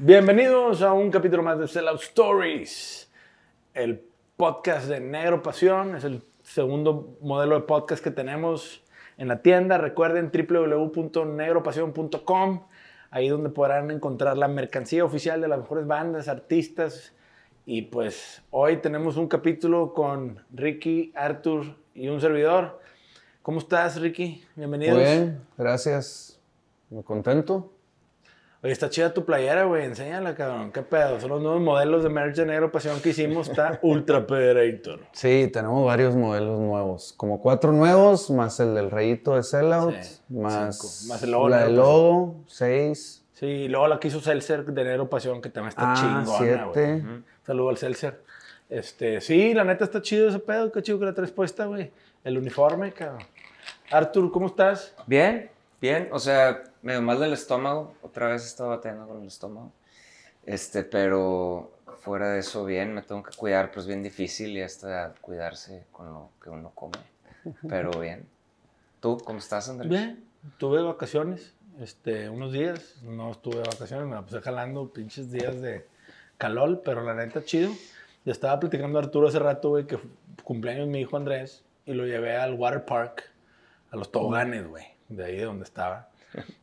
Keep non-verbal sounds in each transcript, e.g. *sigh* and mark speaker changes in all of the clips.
Speaker 1: Bienvenidos a un capítulo más de Sellout Stories, el podcast de Negro Pasión. Es el segundo modelo de podcast que tenemos en la tienda. Recuerden www.negropasión.com, ahí donde podrán encontrar la mercancía oficial de las mejores bandas, artistas. Y pues hoy tenemos un capítulo con Ricky, Arthur y un servidor. ¿Cómo estás, Ricky? Bienvenidos.
Speaker 2: Muy bien, gracias. Muy contento.
Speaker 1: Oye, está chida tu playera, güey. Enséñala, cabrón. ¿Qué pedo? Son los nuevos modelos de merch de negro pasión que hicimos. Está *laughs* Ultra Federator.
Speaker 2: Sí, tenemos varios modelos nuevos. Como cuatro nuevos, más el del rayito de Sellout,
Speaker 1: Sí,
Speaker 2: más,
Speaker 1: cinco. Más el logo
Speaker 2: la
Speaker 1: de
Speaker 2: del logo, seis.
Speaker 1: Sí, y luego la que hizo Seltzer de negro pasión, que también está
Speaker 2: Ah,
Speaker 1: chingona,
Speaker 2: siete.
Speaker 1: güey. Ujú. Saludo al Seltzer. Este, sí, la neta está chido ese pedo. Qué chido que la traes puesta, güey. El uniforme, cabrón. Arthur, ¿cómo estás?
Speaker 3: Bien, bien, o sea, medio mal del estómago, otra vez estaba batallando con el estómago, este, pero fuera de eso bien, me tengo que cuidar, pero es bien difícil y hasta cuidarse con lo que uno come, pero bien. ¿Tú cómo estás, Andrés?
Speaker 1: Bien. Tuve vacaciones, este, unos días. No estuve de vacaciones, me la puse jalando pinches días de calor, pero la neta chido. Le estaba platicando a Arturo hace rato, güey, que cumpleaños mi hijo Andrés y lo llevé al water park, a los toboganes, güey, de ahí de donde estaba.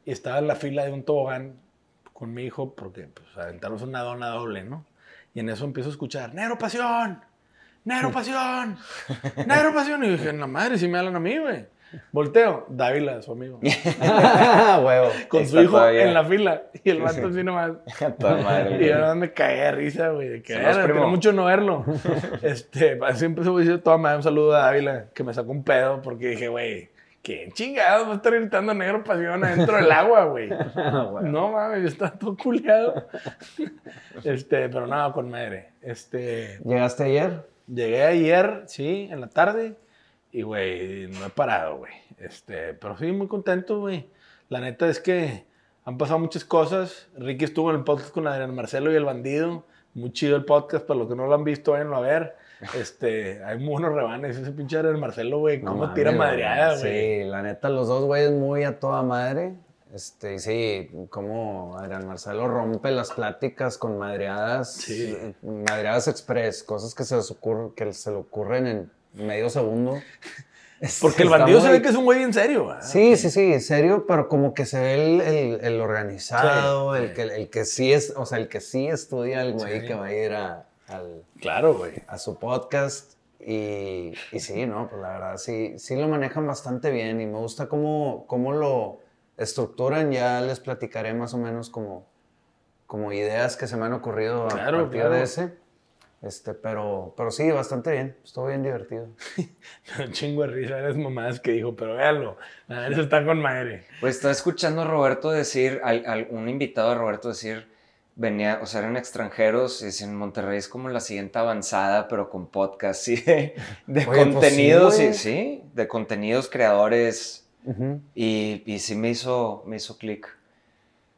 Speaker 1: Y *laughs* estaba en la fila de un tobogán con mi hijo porque, pues, aventamos una dona doble, ¿no? Y en eso empiezo a escuchar, ¡Negro Pasión! ¡Negro Pasión! ¡Negro Pasión! Y dije, no madre, si me hablan a mí, güey. Volteo, Dávila, su amigo. *laughs*
Speaker 2: Huevo.
Speaker 1: Con su hijo
Speaker 3: todavía.
Speaker 1: en la fila. Y el vato así nomás. *laughs*
Speaker 3: Madre,
Speaker 1: Y yo me cagué de risa, güey. de Que era, mucho no verlo. este, siempre se dice toda madre un saludo a Dávila, que me sacó un pedo porque dije, güey, ¿quién chingado va a estar gritando negro pasión adentro del agua, güey? *laughs* No mames, yo estaba todo culiado. *laughs* este, pero nada, con madre. Este,
Speaker 2: ¿Llegaste ayer?
Speaker 1: llegué ayer, sí, en la tarde. Y, güey, no he parado, güey. Este, pero sí, muy contento, güey. La neta es que han pasado muchas cosas. Ricky estuvo en el podcast con Adrián Marcelo y el bandido. Muy chido el podcast, para los que no lo han visto, váyanlo a ver. Este, hay muy buenos rebanes. Ese pinche Adrián Marcelo, güey,
Speaker 2: No
Speaker 1: cómo
Speaker 2: mames,
Speaker 1: tira madreada, güey.
Speaker 2: Sí, la neta, los dos güeyes muy a toda madre. Este, y sí, como Adrián Marcelo rompe las pláticas con madreadas,
Speaker 1: Sí.
Speaker 2: madreadas express, cosas que se, les ocurre- que se le ocurren en medio segundo. *laughs*
Speaker 1: Porque el bandido se ve que es un güey bien serio, ¿verdad?
Speaker 2: Sí, sí, sí, serio, pero como que se ve el, el- el organizado,
Speaker 1: Sí,
Speaker 2: el,
Speaker 1: sí.
Speaker 2: que, el que sí es, o sea, el que sí estudia el güey
Speaker 1: Sí.
Speaker 2: que va a ir a, al-
Speaker 1: Claro, güey.
Speaker 2: a su podcast. Y, y sí, ¿no? Pues la verdad, sí, sí lo manejan bastante bien y me gusta cómo, cómo lo estructuran. Ya les platicaré más o menos como, como ideas que se me han ocurrido a
Speaker 1: Claro,
Speaker 2: partir
Speaker 1: claro.
Speaker 2: de ese. Este, pero, pero sí, bastante bien. Estuvo bien divertido. *laughs*
Speaker 1: Un chingo de risa, eres mamadas que dijo, pero véanlo. La neta está con madre.
Speaker 3: Pues estaba escuchando a Roberto decir, al, al- un invitado de Roberto decir, venía, o sea, eran extranjeros, y decían, Monterrey es como la siguiente avanzada, pero con podcast, *laughs* sí, de, de
Speaker 2: Oye, pues sí,
Speaker 3: contenidos,
Speaker 2: güey.
Speaker 3: sí, sí, de contenidos creadores,
Speaker 2: Ujú.
Speaker 3: y, y sí me hizo, me hizo clic.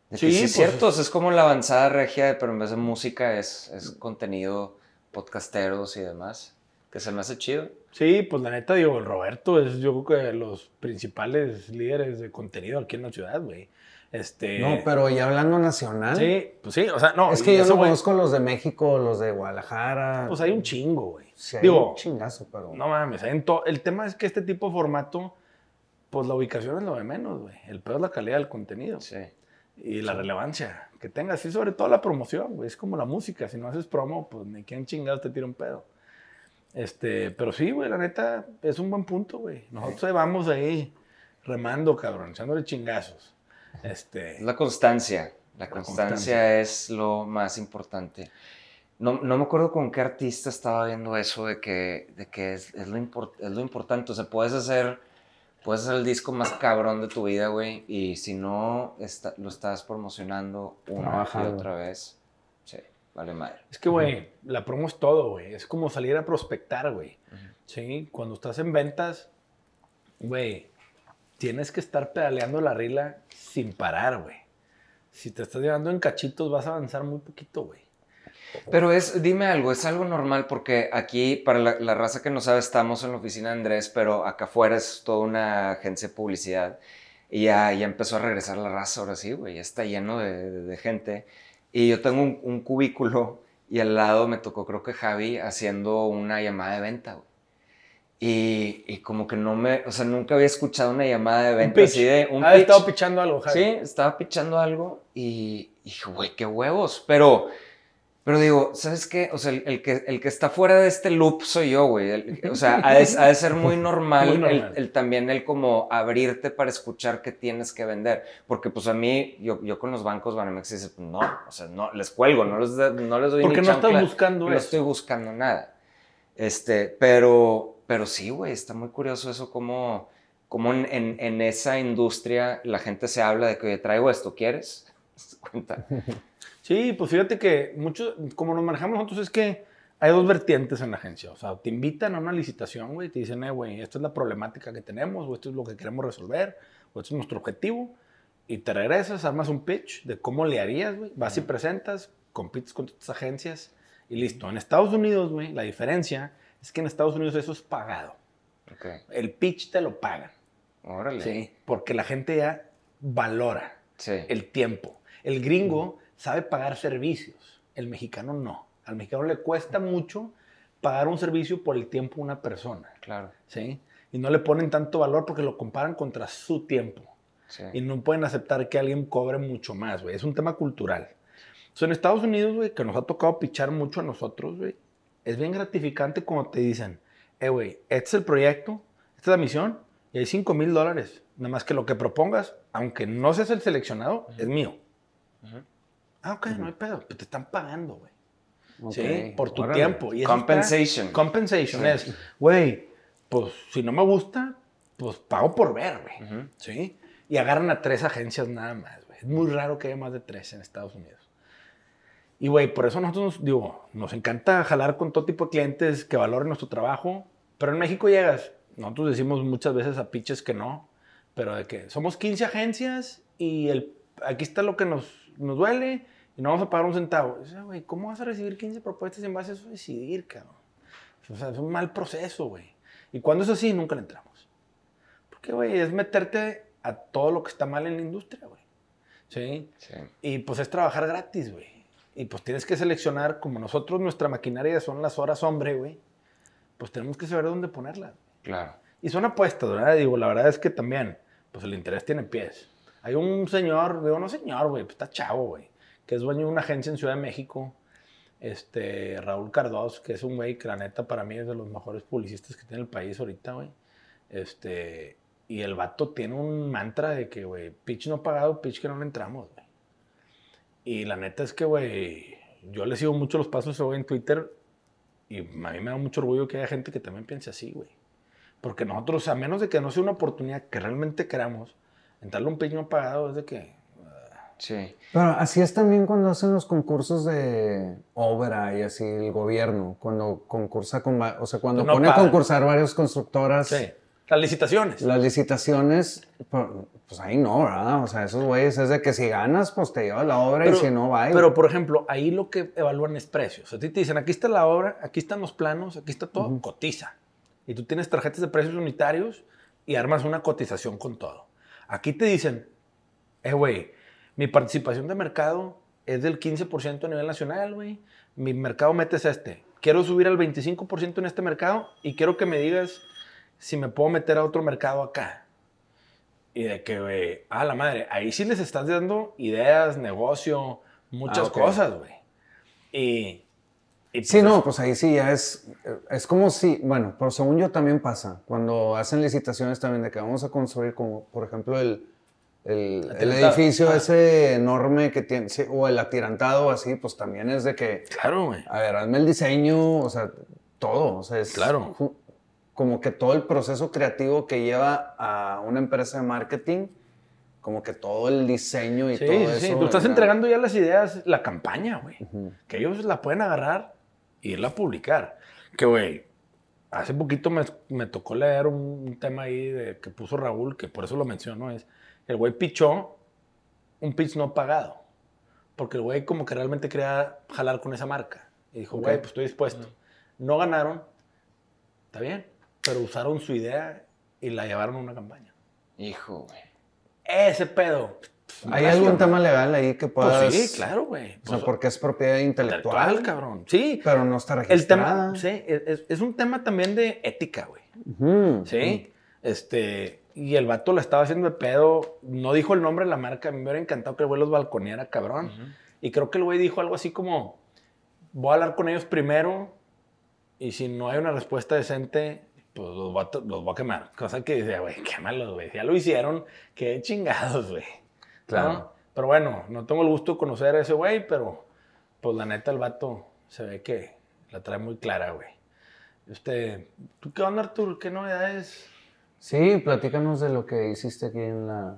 Speaker 3: De que
Speaker 1: Sí,
Speaker 3: sí,
Speaker 1: pues,
Speaker 3: es cierto, es como la avanzada regia, pero en vez de música es, es contenido podcasteros y demás, que se me hace chido.
Speaker 1: Sí, pues la neta, digo, el Roberto es yo creo que de los principales líderes de contenido aquí en la ciudad, güey. Este.
Speaker 2: No, pero ya hablando nacional.
Speaker 1: Sí, pues sí, o sea, no.
Speaker 2: Es
Speaker 1: y
Speaker 2: que yo
Speaker 1: eso,
Speaker 2: no conozco los de México, los de Guadalajara.
Speaker 1: Pues hay un chingo, güey.
Speaker 2: Sí, hay
Speaker 1: Digo,
Speaker 2: un chingazo, pero.
Speaker 1: no mames, hay el tema es que este tipo de formato, pues la ubicación es lo de menos, güey. El peor es la calidad del contenido
Speaker 3: Sí.
Speaker 1: y la relevancia que tengas. Y sobre todo la promoción, güey. Es como la música. Si no haces promo, pues ni quien chingados te tira un pedo. Este, pero sí, güey, la neta es un buen punto, güey. Nosotros ahí vamos ahí remando, cabrón, echándole chingazos. Este,
Speaker 3: Es la constancia. La constancia,
Speaker 1: constancia.
Speaker 3: es lo más importante. No, no me acuerdo con qué artista estaba viendo eso de que, de que es, es lo import- es lo importante. O sea, puedes hacer, puedes hacer el disco más cabrón de tu vida, güey, y si no está- lo estás promocionando una y otra vez, sí, vale madre.
Speaker 1: Es que, güey, la promo es todo, güey. Es como salir a prospectar, güey. Sí, cuando estás en ventas, güey, tienes que estar pedaleando la rila sin parar, güey. si te estás llevando en cachitos vas a avanzar muy poquito, güey.
Speaker 3: Pero es, dime algo, es algo normal porque aquí, para la, raza que no sabe, estamos en la oficina de Andrés, pero acá afuera es toda una agencia de publicidad. Y ya, empezó a regresar la raza, ahora sí, güey, ya está lleno de gente. Y yo tengo un, un cubículo y al lado me tocó, creo que Javi, haciendo una llamada de venta, güey. Y, y como que no me, o sea, nunca había escuchado una llamada de venta así de un
Speaker 1: ha
Speaker 3: pitch.
Speaker 1: estado pichando algo, Javi.
Speaker 3: Sí, estaba pichando algo y y dije, güey, qué huevos. Pero, pero digo, ¿sabes qué? O sea, el, el que, el que está fuera de este loop soy yo, güey. O sea, ha de, ha de ser muy normal, *laughs*
Speaker 1: Muy normal.
Speaker 3: El, el también el como abrirte para escuchar qué tienes que vender. Porque pues a mí, yo, yo con los bancos Banamex dice, pues, no, o sea, no, les cuelgo, no les, no les doy
Speaker 1: Porque
Speaker 3: ni
Speaker 1: no estás
Speaker 3: chancla,
Speaker 1: buscando
Speaker 3: No
Speaker 1: eso.
Speaker 3: estoy buscando nada. Este, pero, pero sí, güey, está muy curioso eso como... Como en, en- en esa industria la gente se habla de que, oye, traigo esto, ¿quieres? *laughs* ¿Te das cuenta? *laughs*
Speaker 1: Sí, pues fíjate que mucho, como nos manejamos nosotros, es que hay dos vertientes en la agencia. O sea, te invitan a una licitación, güey, te dicen, eh, güey, esta es la problemática que tenemos, o esto es lo que queremos resolver, o esto es nuestro objetivo. Y te regresas, armas un pitch de cómo le harías, güey. Vas y presentas, compites con tus agencias y listo. En Estados Unidos, güey, la diferencia es que en Estados Unidos eso es pagado. El pitch te lo pagan.
Speaker 3: órale.
Speaker 1: Sí. Porque la gente ya valora
Speaker 3: Sí.
Speaker 1: el tiempo. El gringo sabe pagar servicios, el mexicano no. Al mexicano le cuesta mucho pagar un servicio por el tiempo de una persona,
Speaker 3: Claro.
Speaker 1: ¿sí? Y no le ponen tanto valor porque lo comparan contra su tiempo.
Speaker 3: Sí.
Speaker 1: Y no pueden aceptar que alguien cobre mucho más, güey. Es un tema cultural. So, en Estados Unidos, güey, que nos ha tocado pichar mucho a nosotros, güey, es bien gratificante cuando te dicen, eh, güey, este es el proyecto, esta es la misión, y hay 5 mil dólares. Nada más que lo que propongas, aunque no seas el seleccionado, es mío. Ah, ok, no hay pedo, pero te están pagando, güey. Sí, por tu
Speaker 2: órale.
Speaker 1: tiempo. Y eso está-
Speaker 3: Compensation.
Speaker 1: compensation
Speaker 3: Sí.
Speaker 1: es, güey, pues si no me gusta, pues pago por ver, güey. ¿Sí? Y agarran a tres agencias nada más, güey. Es muy raro que haya más de tres en Estados Unidos. Y, güey, por eso nosotros, nos, digo, nos encanta jalar con todo tipo de clientes que valoren nuestro trabajo. Pero en México llegas, nosotros decimos muchas veces a pitches que no, pero de que somos 15 agencias y el, aquí está lo que nos, nos duele y no vamos a pagar un centavo. Dices, güey, ¿cómo vas a recibir 15 propuestas en base a eso decidir, cabrón? O sea, es un mal proceso, güey. Y cuando es así, nunca le entramos. Porque, güey, es meterte a todo lo que está mal en la industria, güey. ¿Sí?
Speaker 3: Sí.
Speaker 1: Y pues es trabajar gratis, güey. Y pues tienes que seleccionar, como nosotros, nuestra maquinaria son las horas hombre, güey. Pues tenemos que saber dónde ponerlas.
Speaker 3: Claro.
Speaker 1: Y son apuestas, ¿verdad? Digo, la verdad es que también, pues el interés tiene pies. Hay un señor, digo, no señor, güey, pues está chavo, güey, que es dueño de una agencia en Ciudad de México, este, Raúl Cardós, que es un güey que la neta para mí es de los mejores publicistas que tiene el país ahorita, güey. Este, y el vato tiene un mantra de que, güey, pitch no pagado, pitch que no le entramos, güey. Y la neta es que, güey, yo le sigo mucho los pasos en Twitter y a mí me da mucho orgullo que haya gente que también piense así, güey. Porque nosotros, a menos de que no sea una oportunidad que realmente queramos, entrarle un pitch no pagado es de que...
Speaker 3: Sí.
Speaker 2: Pero así es también cuando hacen los concursos de obra y así el gobierno, cuando concursa con, o sea, cuando
Speaker 1: No
Speaker 2: pone a concursar varias constructoras,
Speaker 1: Sí. Las licitaciones.
Speaker 2: las licitaciones, pues, pues ahí no, ¿verdad? O sea, esos güeyes es de que si ganas, pues te llevas la obra y si no, va.
Speaker 1: Pero, por ejemplo, ahí lo que evalúan es precios. A ti te dicen, aquí está la obra, aquí están los planos, aquí está todo, cotiza. Y tú tienes tarjetas de precios unitarios y armas una cotización con todo. Aquí te dicen, eh, güey, mi participación de mercado es del 15% a nivel nacional, güey. Mi mercado metes este. Quiero subir al 25% en este mercado y quiero que me digas si me puedo meter a otro mercado acá. Y de que, güey, a la madre, ahí sí les estás dando ideas, negocio, muchas
Speaker 2: Ah,
Speaker 1: cosas, güey. Y, y
Speaker 2: Sí,
Speaker 1: pues,
Speaker 2: no, pues ahí sí ya es, es como si, bueno, pero según yo también pasa, cuando hacen licitaciones también de que vamos a construir como, por ejemplo, el, el, el edificio
Speaker 1: Ah.
Speaker 2: ese enorme que tiene, sí, o el atirantado así, pues también es de que,
Speaker 1: Claro, güey.
Speaker 2: a ver, hazme el diseño, o sea, todo, o sea, es
Speaker 1: Claro.
Speaker 2: Como que todo el proceso creativo que lleva a una empresa de marketing, como que todo el diseño y
Speaker 1: Sí,
Speaker 2: todo
Speaker 1: sí,
Speaker 2: eso.
Speaker 1: sí. Tú estás
Speaker 2: ¿verdad?
Speaker 1: entregando ya las ideas, la campaña, güey.
Speaker 2: Ujú.
Speaker 1: Que ellos la pueden agarrar e irla a publicar. Que, güey, hace poquito me, me tocó leer un, tema ahí de, que puso Raúl, que por eso lo menciono, es el güey pichó un pitch no pagado. porque el güey como que realmente quería jalar con esa marca. Y dijo, güey, pues estoy dispuesto. No ganaron, está bien, pero usaron su idea y la llevaron a una campaña.
Speaker 3: Hijo, güey.
Speaker 1: Ese pedo.
Speaker 2: ¿Hay algún tema legal ahí que puedas...?
Speaker 1: Pues sí, claro, güey.
Speaker 2: O sea,
Speaker 1: Pues,
Speaker 2: porque es propiedad intelectual,
Speaker 1: intelectual, cabrón. Sí.
Speaker 2: pero no está
Speaker 1: El
Speaker 2: registrada.
Speaker 1: tema, sí, es, es un tema también de ética, güey. Sí. Este, y el vato la estaba haciendo de pedo. No dijo el nombre de la marca. Me hubiera encantado que el güey los balconeara, cabrón. Y creo que el güey dijo algo así como: Voy a hablar con ellos primero. Y si no hay una respuesta decente, pues los voy a, to- los voy a quemar. Cosa que dice, güey, quémalos, güey. Ya lo hicieron. Qué chingados, güey.
Speaker 2: Claro.
Speaker 1: ¿No? Pero bueno, no tengo el gusto de conocer a ese güey, pero pues la neta el vato se ve que la trae muy clara, güey. Este, ¿tú qué onda, Artur? ¿Qué novedades?
Speaker 2: Sí, platícanos de lo que hiciste aquí en la...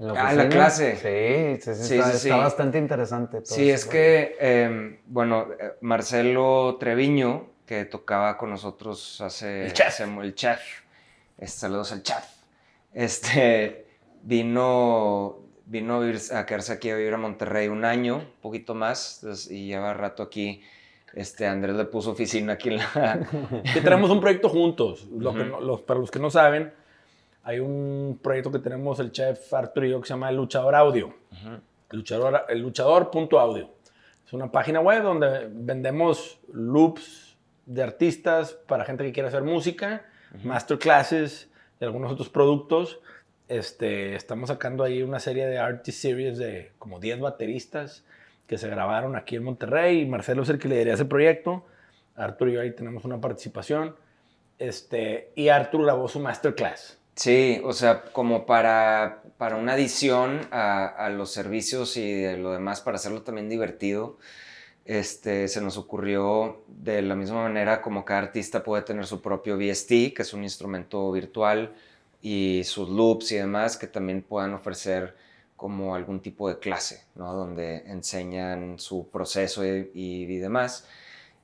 Speaker 2: En
Speaker 3: Ah, en la clase.
Speaker 2: Sí, sí, sí,
Speaker 3: Sí,
Speaker 2: está,
Speaker 3: sí, sí.
Speaker 2: está bastante interesante. todo
Speaker 3: Sí, es que, eh, bueno, eh, Marcelo Treviño, que tocaba con nosotros hace...
Speaker 1: El chef.
Speaker 3: hace el chef. Este, saludos al chef. Este, vino, vino a, quedarse aquí a vivir a Monterrey un año, un poquito más, entonces, y lleva rato aquí. Este, Andrés le puso oficina aquí en la... *laughs*
Speaker 1: Que tenemos un proyecto juntos. Lo que
Speaker 3: Ujú.
Speaker 1: no- los- para los que no saben, hay un proyecto que tenemos el chef Arturo y yo que se llama El Luchador Audio. El luchador, el luchador.audio. Es una página web donde vendemos loops de artistas para gente que quiere hacer música, masterclasses y algunos otros productos. Este, estamos sacando ahí una serie de artist series de como 10 bateristas que se grabaron aquí en Monterrey. Y Marcelo es el que lidera ese proyecto. Arturo y yo ahí tenemos una participación. Este, y Arturo grabó su masterclass.
Speaker 3: Sí, o sea, como para, para una adición a, a los servicios y de lo demás, para hacerlo también divertido, este, se nos ocurrió de la misma manera como cada artista puede tener su propio VST, que es un instrumento virtual, y sus loops y demás, que también puedan ofrecer como algún tipo de clase, ¿no? Donde enseñan su proceso y, y- y demás.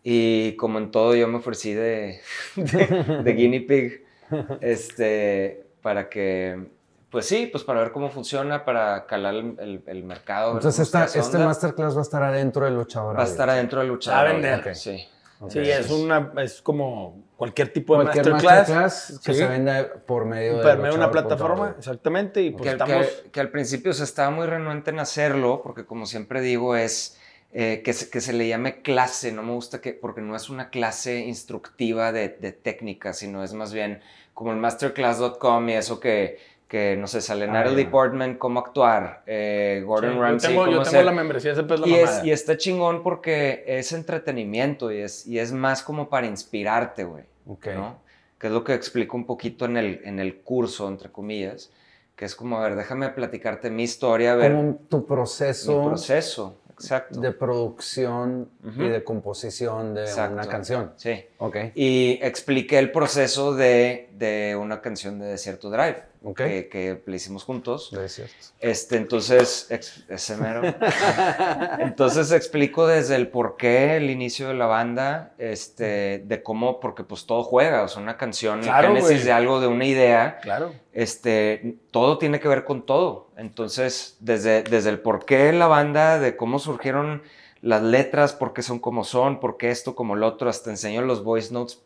Speaker 3: Y como en todo, yo me ofrecí de, *laughs* de, de guinea pig *laughs* este, para que, pues sí, pues para ver cómo funciona, para calar el, el- el mercado.
Speaker 2: Entonces, esta, este
Speaker 3: onda.
Speaker 2: masterclass va a estar adentro del luchador.
Speaker 3: va a estar adentro del
Speaker 1: Va
Speaker 3: luchador.
Speaker 1: a vender.
Speaker 3: Sí.
Speaker 1: Sí, es, una, es como cualquier tipo de
Speaker 2: Cualquier
Speaker 1: masterclass.
Speaker 2: masterclass, que
Speaker 1: Sí.
Speaker 2: se venda por medio de
Speaker 1: Por medio de una plataforma, exactamente. Y pues
Speaker 3: que,
Speaker 1: estamos.
Speaker 3: que- que al principio se estaba muy renuente en hacerlo, porque como siempre digo, es eh, que, se, que se le llame clase. No me gusta que, porque no es una clase instructiva de, de técnica, sino es más bien como el masterclass.com y eso que, que no sé, sale
Speaker 2: Ah,
Speaker 3: Natalie
Speaker 2: ya.
Speaker 3: Portman, cómo actuar, eh, Gordon
Speaker 1: Sí, yo
Speaker 3: Ramsay,
Speaker 1: tengo, yo tengo la membresía, ese
Speaker 3: y, es, y está chingón porque es entretenimiento y es, y es más como para inspirarte, güey.
Speaker 2: Ok.
Speaker 3: ¿no? Que es lo que explico un poquito en el, en el curso, entre comillas, que es como, a ver, déjame platicarte mi historia, a ver
Speaker 2: Como tu
Speaker 3: mi
Speaker 2: proceso,
Speaker 3: proceso, exacto.
Speaker 2: de producción
Speaker 3: Ujú.
Speaker 2: y de composición de
Speaker 3: Exacto.
Speaker 2: una canción.
Speaker 3: Sí.
Speaker 2: Ok.
Speaker 3: Y expliqué el proceso de, de una canción de Desierto Drive, Que, que le hicimos juntos.
Speaker 2: Es cierto.
Speaker 3: Este, entonces, ex- ese mero. *laughs* Entonces explico desde el por qué, el inicio de la banda, este, de cómo, porque pues todo juega, o sea, una canción,
Speaker 1: Claro,
Speaker 3: el génesis de algo, de una idea,
Speaker 1: Claro.
Speaker 3: este, todo tiene que ver con todo. Entonces, desde, desde el por qué la banda, de cómo surgieron las letras, por qué son como son, por qué esto como lo otro, hasta enseño los voice notes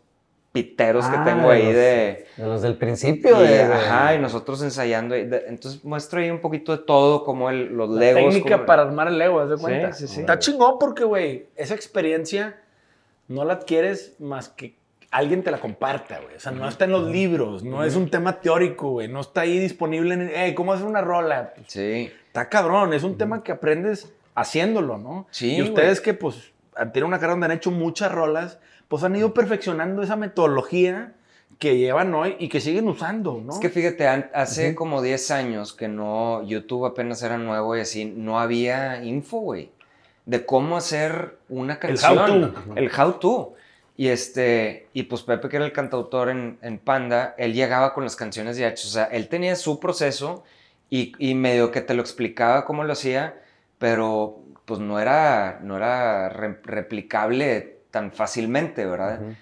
Speaker 3: piteros que
Speaker 2: Ah,
Speaker 3: tengo
Speaker 2: de
Speaker 3: ahí
Speaker 2: los-
Speaker 3: de...
Speaker 2: De los del principio.
Speaker 3: y,
Speaker 2: de, de-
Speaker 3: ajá, y nosotros ensayando. y de- entonces muestro ahí un poquito de todo, como el, los
Speaker 1: La
Speaker 3: legos.
Speaker 1: técnica
Speaker 3: como-
Speaker 1: para armar el Lego, ¿haz de
Speaker 3: Sí,
Speaker 1: cuenta?
Speaker 3: sí, sí.
Speaker 1: Está chingón porque, güey, esa experiencia no la adquieres más que alguien te la comparta, güey. O sea, no está en los libros, no es un tema teórico, güey. No está ahí disponible en, hey, ¿cómo hacer una rola?
Speaker 3: Sí,
Speaker 1: Está cabrón, es un tema que aprendes haciéndolo, ¿no?
Speaker 3: Sí,
Speaker 1: Y ustedes que, pues, tienen una carrera donde han hecho muchas rolas, pues han ido perfeccionando esa metodología que llevan hoy y que siguen usando, ¿no?
Speaker 3: Es que fíjate, hace
Speaker 2: Ujú.
Speaker 3: como 10 años que no, YouTube apenas era nuevo y así, no había info, güey, de cómo hacer una canción.
Speaker 1: how-to.
Speaker 3: El how to. Y este, y pues Pepe, que era el cantautor en, en Panda, él llegaba con las canciones ya hechas. O sea, él tenía su proceso y, y medio que te lo explicaba cómo lo hacía, pero pues no era, no era re- replicable tan fácilmente, ¿verdad?
Speaker 2: Ujú.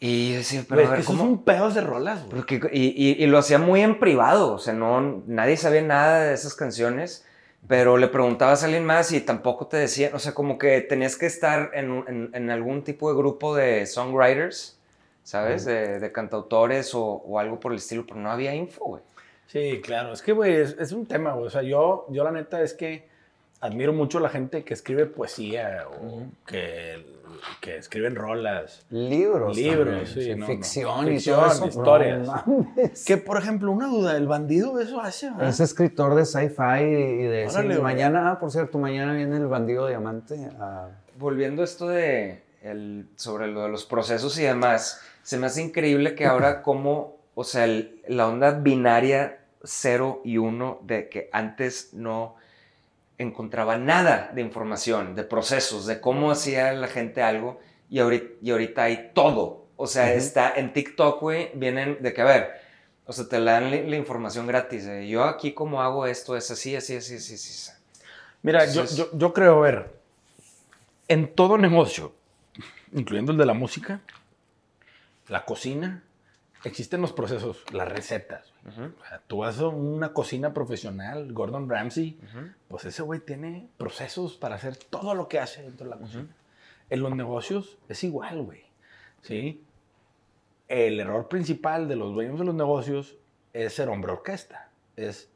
Speaker 3: Y yo decía, pero
Speaker 1: Güey,
Speaker 3: a
Speaker 1: es
Speaker 3: ver,
Speaker 1: eso
Speaker 3: ¿cómo?
Speaker 1: es un pedo de rolas, güey.
Speaker 3: Porque- y, y- y lo hacía muy en privado, o sea, no, nadie sabía nada de esas canciones, pero le preguntabas a alguien más y tampoco te decían, o sea, como que tenías que estar en, en- en algún tipo de grupo de songwriters, ¿sabes? De, de cantautores o, o algo por el estilo, pero no había info, güey.
Speaker 1: Sí, claro. Es que, güey, es, es un tema, güey. O sea, yo, yo la neta es que admiro mucho a la gente que escribe poesía o que, que escriben rolas.
Speaker 2: Libros.
Speaker 1: Libros,
Speaker 2: también,
Speaker 1: sí, no, no.
Speaker 2: ficción y
Speaker 1: Ficción,
Speaker 2: todo eso.
Speaker 1: historias.
Speaker 2: No mames.
Speaker 1: Que, por ejemplo, una duda, ¿el bandido eso hace? ¿verdad?
Speaker 2: Es escritor de sci-fi y de... sí,
Speaker 1: Órale, güey.
Speaker 2: mañana, ah, por cierto, mañana viene el bandido diamante. a-
Speaker 3: Volviendo a esto de el, sobre lo de los procesos y demás, se me hace increíble que ahora *clears throat* como, o sea, el- la onda binaria 0 y 1 de que antes no encontraba nada de información, de procesos, de cómo hacía la gente algo y ahorita, y ahorita hay todo. O sea,
Speaker 2: Ujú.
Speaker 3: está en TikTok, güey, vienen de que, a ver, o sea, te dan la, la información gratis. de, yo aquí como hago esto es así, así, así, así, así. así.
Speaker 1: Mira,
Speaker 3: Entonces-
Speaker 1: yo, yo, yo creo, a ver, en todo negocio, incluyendo el de la música, la cocina, existen los procesos, las recetas. O sea, tú vas a una cocina profesional, Gordon Ramsay, pues ese güey tiene procesos para hacer todo lo que hace dentro de la cocina. En los negocios es igual, güey. ¿Sí? El error principal de los dueños de los negocios es ser hombre orquesta. Es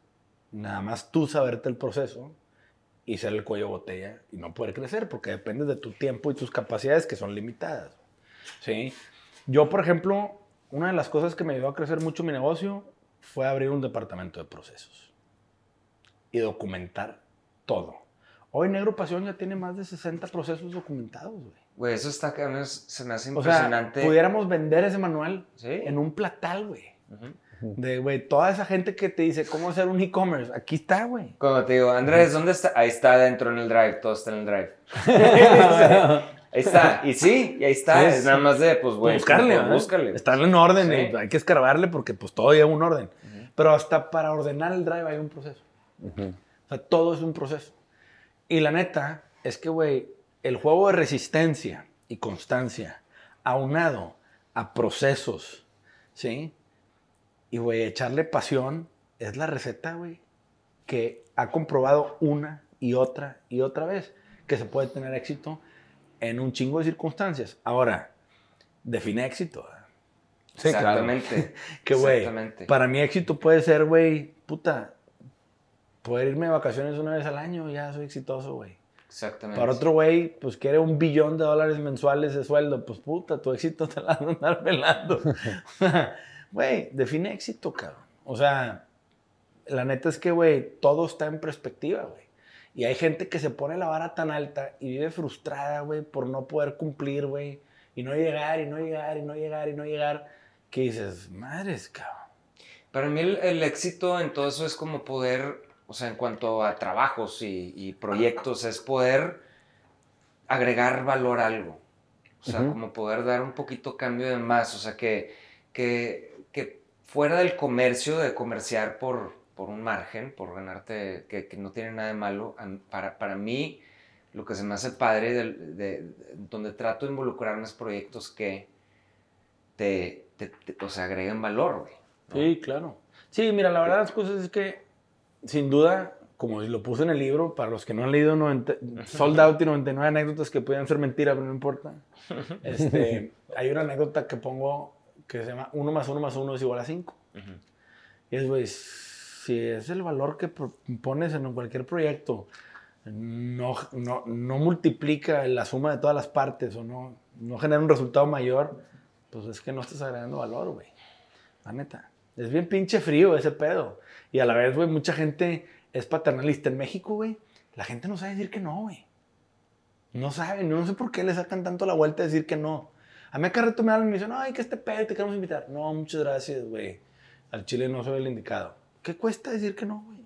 Speaker 1: nada más tú saberte el proceso y ser el cuello botella y no poder crecer porque depende de tu tiempo y tus capacidades que son limitadas. ¿Sí? Yo, por ejemplo, una de las cosas que me ayudó a crecer mucho mi negocio fue abrir un departamento de procesos y documentar todo. Hoy Negro Pasión ya tiene más de 60 procesos documentados, güey.
Speaker 3: Güey, eso está, cabrón, es- se me hace
Speaker 1: O sea,
Speaker 3: impresionante.
Speaker 1: pudiéramos vender ese manual
Speaker 3: Sí.
Speaker 1: en un platal, güey.
Speaker 3: Ujú.
Speaker 1: De, güey, toda esa gente que te dice cómo hacer un e-commerce, aquí está, güey.
Speaker 3: Cuando te digo, Andrés, ¿dónde está? Ahí está dentro en el drive, todo está en el drive. *laughs* *laughs* ahí está, y sí, y ahí está,
Speaker 1: Sí,
Speaker 3: es nada más de, pues, güey,
Speaker 1: buscarle,
Speaker 3: pues, búscale.
Speaker 1: Está en orden
Speaker 3: Sí.
Speaker 1: y hay que escarbarle porque pues todo lleva un orden.
Speaker 3: Ujú.
Speaker 1: Pero hasta para ordenar el drive hay un proceso.
Speaker 2: Ujú.
Speaker 1: O sea, todo es un proceso. Y la neta es que, güey, el juego de resistencia y constancia, aunado a procesos, ¿sí? Y, güey, echarle pasión es la receta, güey, que ha comprobado una y otra y otra vez que se puede tener éxito en un chingo de circunstancias. Ahora, define éxito.
Speaker 2: Sí, claro.
Speaker 3: Exactamente. *laughs*
Speaker 1: Que, güey,
Speaker 3: Exactamente.
Speaker 1: para mí éxito puede ser, güey, puta, poder irme de vacaciones una vez al año, ya soy exitoso, güey.
Speaker 3: Exactamente.
Speaker 1: Para otro güey, pues quiere un billón de dólares mensuales de sueldo, pues puta, tu éxito te *laughs* la van a andar pelando. *laughs* Güey, define éxito, cabrón. O sea, la neta es que, güey, todo está en perspectiva, güey. Y hay gente que se pone la vara tan alta y vive frustrada, güey, por no poder cumplir, güey. Y no llegar, y no llegar, y no llegar, y no llegar. Que dices, madres, cabrón.
Speaker 3: Para mí el, el éxito en todo eso es como poder, o sea, en cuanto a trabajos y, y proyectos, es poder agregar valor a algo. O sea, como poder dar un poquito cambio de más. O sea, que, que, que fuera del comercio, de comerciar por, por un margen, por ganarte, que, que no tiene nada de malo, para, para mí lo que se me hace padre, del- de, de- donde trato de involucrarme es proyectos que te, te- te- o sea, agreguen valor, güey. ¿no?
Speaker 1: Sí, claro. Sí, mira, la verdad de las cosas es que, sin duda, como lo puse en el libro, para los que no han leído 90, *laughs* Sold Out y 99 anécdotas que pueden ser mentira, pero no importa. *laughs* Este, hay una anécdota que pongo que se llama 1 más 1 más 1 es igual a 5.
Speaker 3: Ujú.
Speaker 1: Y es, güey, si es el valor que pones en cualquier proyecto, no, no, no multiplica la suma de todas las partes o no, no genera un resultado mayor, pues es que no estás agregando valor, güey. La neta. Es bien pinche frío ese pedo. Y a la vez, güey, mucha gente es paternalista. En México, güey, la gente no sabe decir que no, güey. No saben, no sé por qué le sacan tanto la vuelta a decir que no. A mí acá rato me hablan y me dicen, ay, que este pedo te queremos invitar. No, muchas gracias, güey. Al chile no soy el indicado. ¿Qué cuesta decir que no, güey?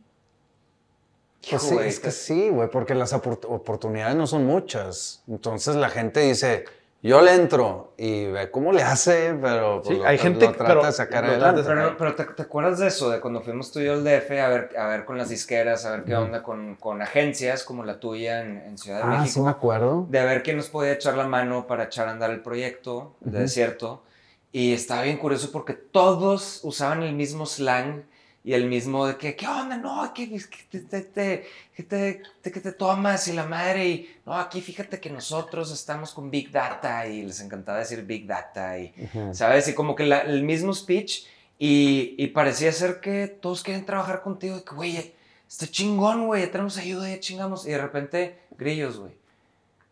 Speaker 2: Pues sí, es que sí, güey, porque las opor- oportunidades no son muchas. Entonces la gente dice, yo le entro y ve cómo le hace, pero pues,
Speaker 1: Sí,
Speaker 2: lo,
Speaker 1: hay gente
Speaker 2: lo
Speaker 1: que-
Speaker 2: trata
Speaker 1: pero
Speaker 2: de sacar
Speaker 1: lo trata de
Speaker 2: adelante.
Speaker 3: Pero, no- pero te, te acuerdas de eso? De cuando fuimos tú y yo al DF a ver, a ver con las disqueras, a ver qué onda con, con agencias como la tuya en, en Ciudad de
Speaker 2: Ah, sí
Speaker 3: México.
Speaker 2: me acuerdo.
Speaker 3: De ver quién nos podía echar la mano para echar a andar el proyecto de desierto. Y estaba bien curioso porque todos usaban el mismo slang Y el mismo de que, ¿qué onda? No, que, que te, te, que te, te- que te tomas y la madre. Y no, aquí fíjate que nosotros estamos con Big Data y les encantaba decir Big Data y,
Speaker 2: Ujú.
Speaker 3: ¿sabes? Y como que la- el mismo speech y, y parecía ser que todos quieren trabajar contigo y que, güey, está chingón, güey, ya tenemos ayuda, ya chingamos. Y de repente, grillos, güey.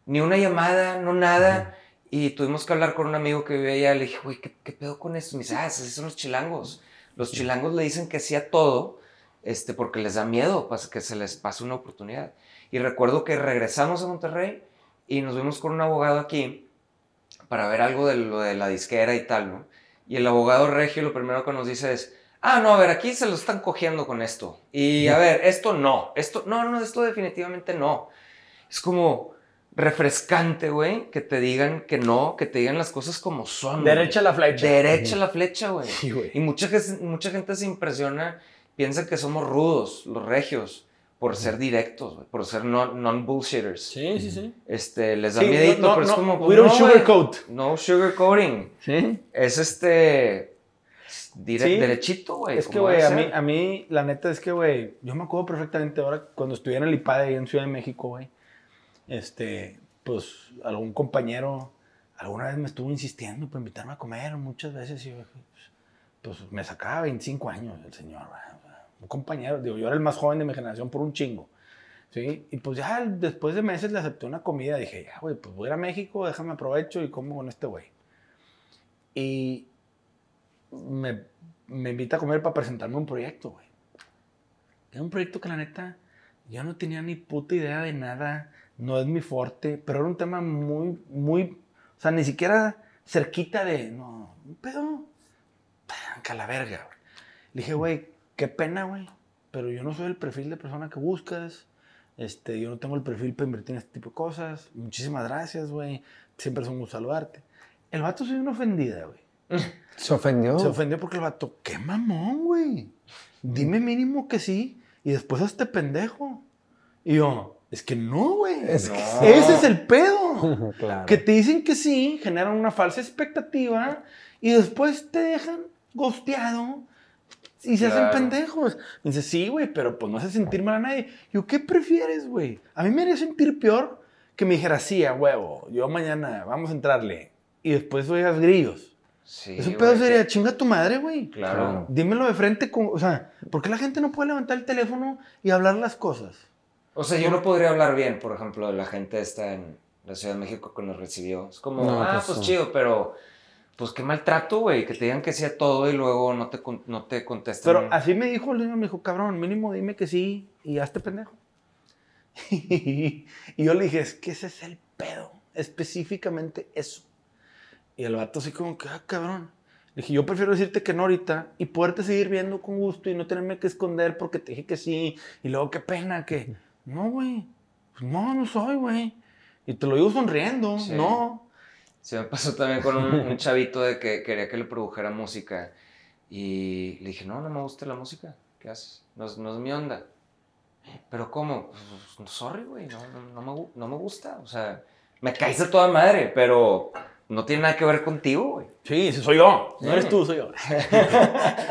Speaker 3: Ni una llamada, no nada. Y tuvimos que hablar con un amigo que vive allá. Le dije, güey, ¿qué, qué pedo con esto? Me dice, ah, esos son los chilangos. Los chilangos le dicen que sí a todo este, porque les da miedo pas- que se les pase una oportunidad. Y recuerdo que regresamos a Monterrey y nos vimos con un abogado aquí para ver algo de lo de la disquera y tal, ¿no? Y el abogado regio lo primero que nos dice es, ah, no, a ver, aquí se lo están cogiendo con esto. Y a ver, esto no, esto, no, no, esto definitivamente no. Es como refrescante, güey, que te digan que no, que te digan las cosas como son. güey.
Speaker 1: Derecha la flecha.
Speaker 3: Derecha la flecha, güey.
Speaker 1: Sí, güey.
Speaker 3: Y mucha, gente- mucha gente se impresiona, piensa que somos rudos, los regios, por ser directos, güey, por ser non- non-bullshitters.
Speaker 1: Sí, sí, sí.
Speaker 3: Este, les da
Speaker 1: Sí,
Speaker 3: miedito,
Speaker 1: no, no,
Speaker 3: pero es
Speaker 1: no,
Speaker 3: como...
Speaker 1: we don't sugarcoat.
Speaker 3: No sugarcoating.
Speaker 1: Sí.
Speaker 3: Es este... dire-
Speaker 1: Sí.
Speaker 3: derechito, güey.
Speaker 1: Es que, güey, a mí, a mí, la neta es que, güey, yo me acuerdo perfectamente ahora cuando estuve en el IPADE ahí en Ciudad de México, güey. Este, pues, algún compañero alguna vez me estuvo insistiendo para invitarme a comer muchas veces y yo, pues, me sacaba 25 años el señor. Un compañero, digo, yo era el más joven de mi generación por un chingo. ¿Sí? Y pues ya después de meses le acepté una comida. Dije, ya, güey, pues voy a ir a México, déjame aprovecho y como con este güey. Y me, me invita a comer para presentarme un proyecto, güey. Era un proyecto que la neta yo no tenía ni puta idea de nada, no es mi fuerte, pero era un tema muy, muy, o sea, ni siquiera cerquita de, no, un pedo, tranca la verga. Le dije, güey, qué pena, güey, pero yo no soy el perfil de persona que buscas, este, yo no tengo el perfil para invertir en este tipo de cosas, muchísimas gracias, güey, siempre es un gusto saludarte. El vato soy una ofendida, güey. *laughs*
Speaker 2: ¿Se ofendió?
Speaker 1: Se ofendió porque el vato, qué mamón, güey. Dime mínimo que sí y después a este pendejo. Y yo, es que no, güey.
Speaker 2: Es que-
Speaker 3: No.
Speaker 1: Ese es el pedo. *laughs*
Speaker 2: claro.
Speaker 1: Que te dicen que sí, generan una falsa expectativa y después te dejan gosteado y se
Speaker 3: Claro.
Speaker 1: hacen pendejos. Me dice, sí, güey, pero pues no hace sentir mal a nadie. Yo, ¿qué prefieres, güey? A mí me haría sentir peor que me dijera, sí, a huevo, yo mañana vamos a entrarle. Y después oigas grillos.
Speaker 3: Sí,
Speaker 1: Ese
Speaker 3: güey,
Speaker 1: pedo
Speaker 3: que-
Speaker 1: sería chinga tu madre, güey.
Speaker 3: Claro.
Speaker 1: Dímelo de frente, con, o sea, ¿por qué la gente no puede levantar el teléfono y hablar las cosas?
Speaker 3: O sea, yo no podría hablar bien, por ejemplo, de la gente esta en la Ciudad de México que nos recibió. Es como,
Speaker 2: No,
Speaker 3: ah,
Speaker 2: pues,
Speaker 3: pues, chido, pero pues qué maltrato, güey, que te digan que sí a todo y luego no te, no te contestan.
Speaker 1: Pero así me dijo el niño, me dijo, cabrón, mínimo dime que sí y hazte pendejo. *laughs* y yo le dije, es que ese es el pedo, específicamente eso. Y el vato así como que, ah, cabrón. Le dije, yo prefiero decirte que no ahorita y poderte seguir viendo con gusto y no tenerme que esconder porque te dije que sí. Y luego, qué pena que, no, güey, pues no, no soy, güey. Y te lo digo sonriendo,
Speaker 3: Sí.
Speaker 1: no.
Speaker 3: Se me pasó también con un, un chavito de que quería que le produjera música. Y le dije, no, no me gusta la música. ¿Qué haces? No, no es mi onda. Pero ¿cómo? Pues, sorry, güey, no, no, no me, no me gusta. O sea, me caes de toda madre, pero no tiene nada que ver contigo, güey.
Speaker 1: Sí, soy yo. No
Speaker 3: Sí.
Speaker 1: eres tú, soy yo. *laughs*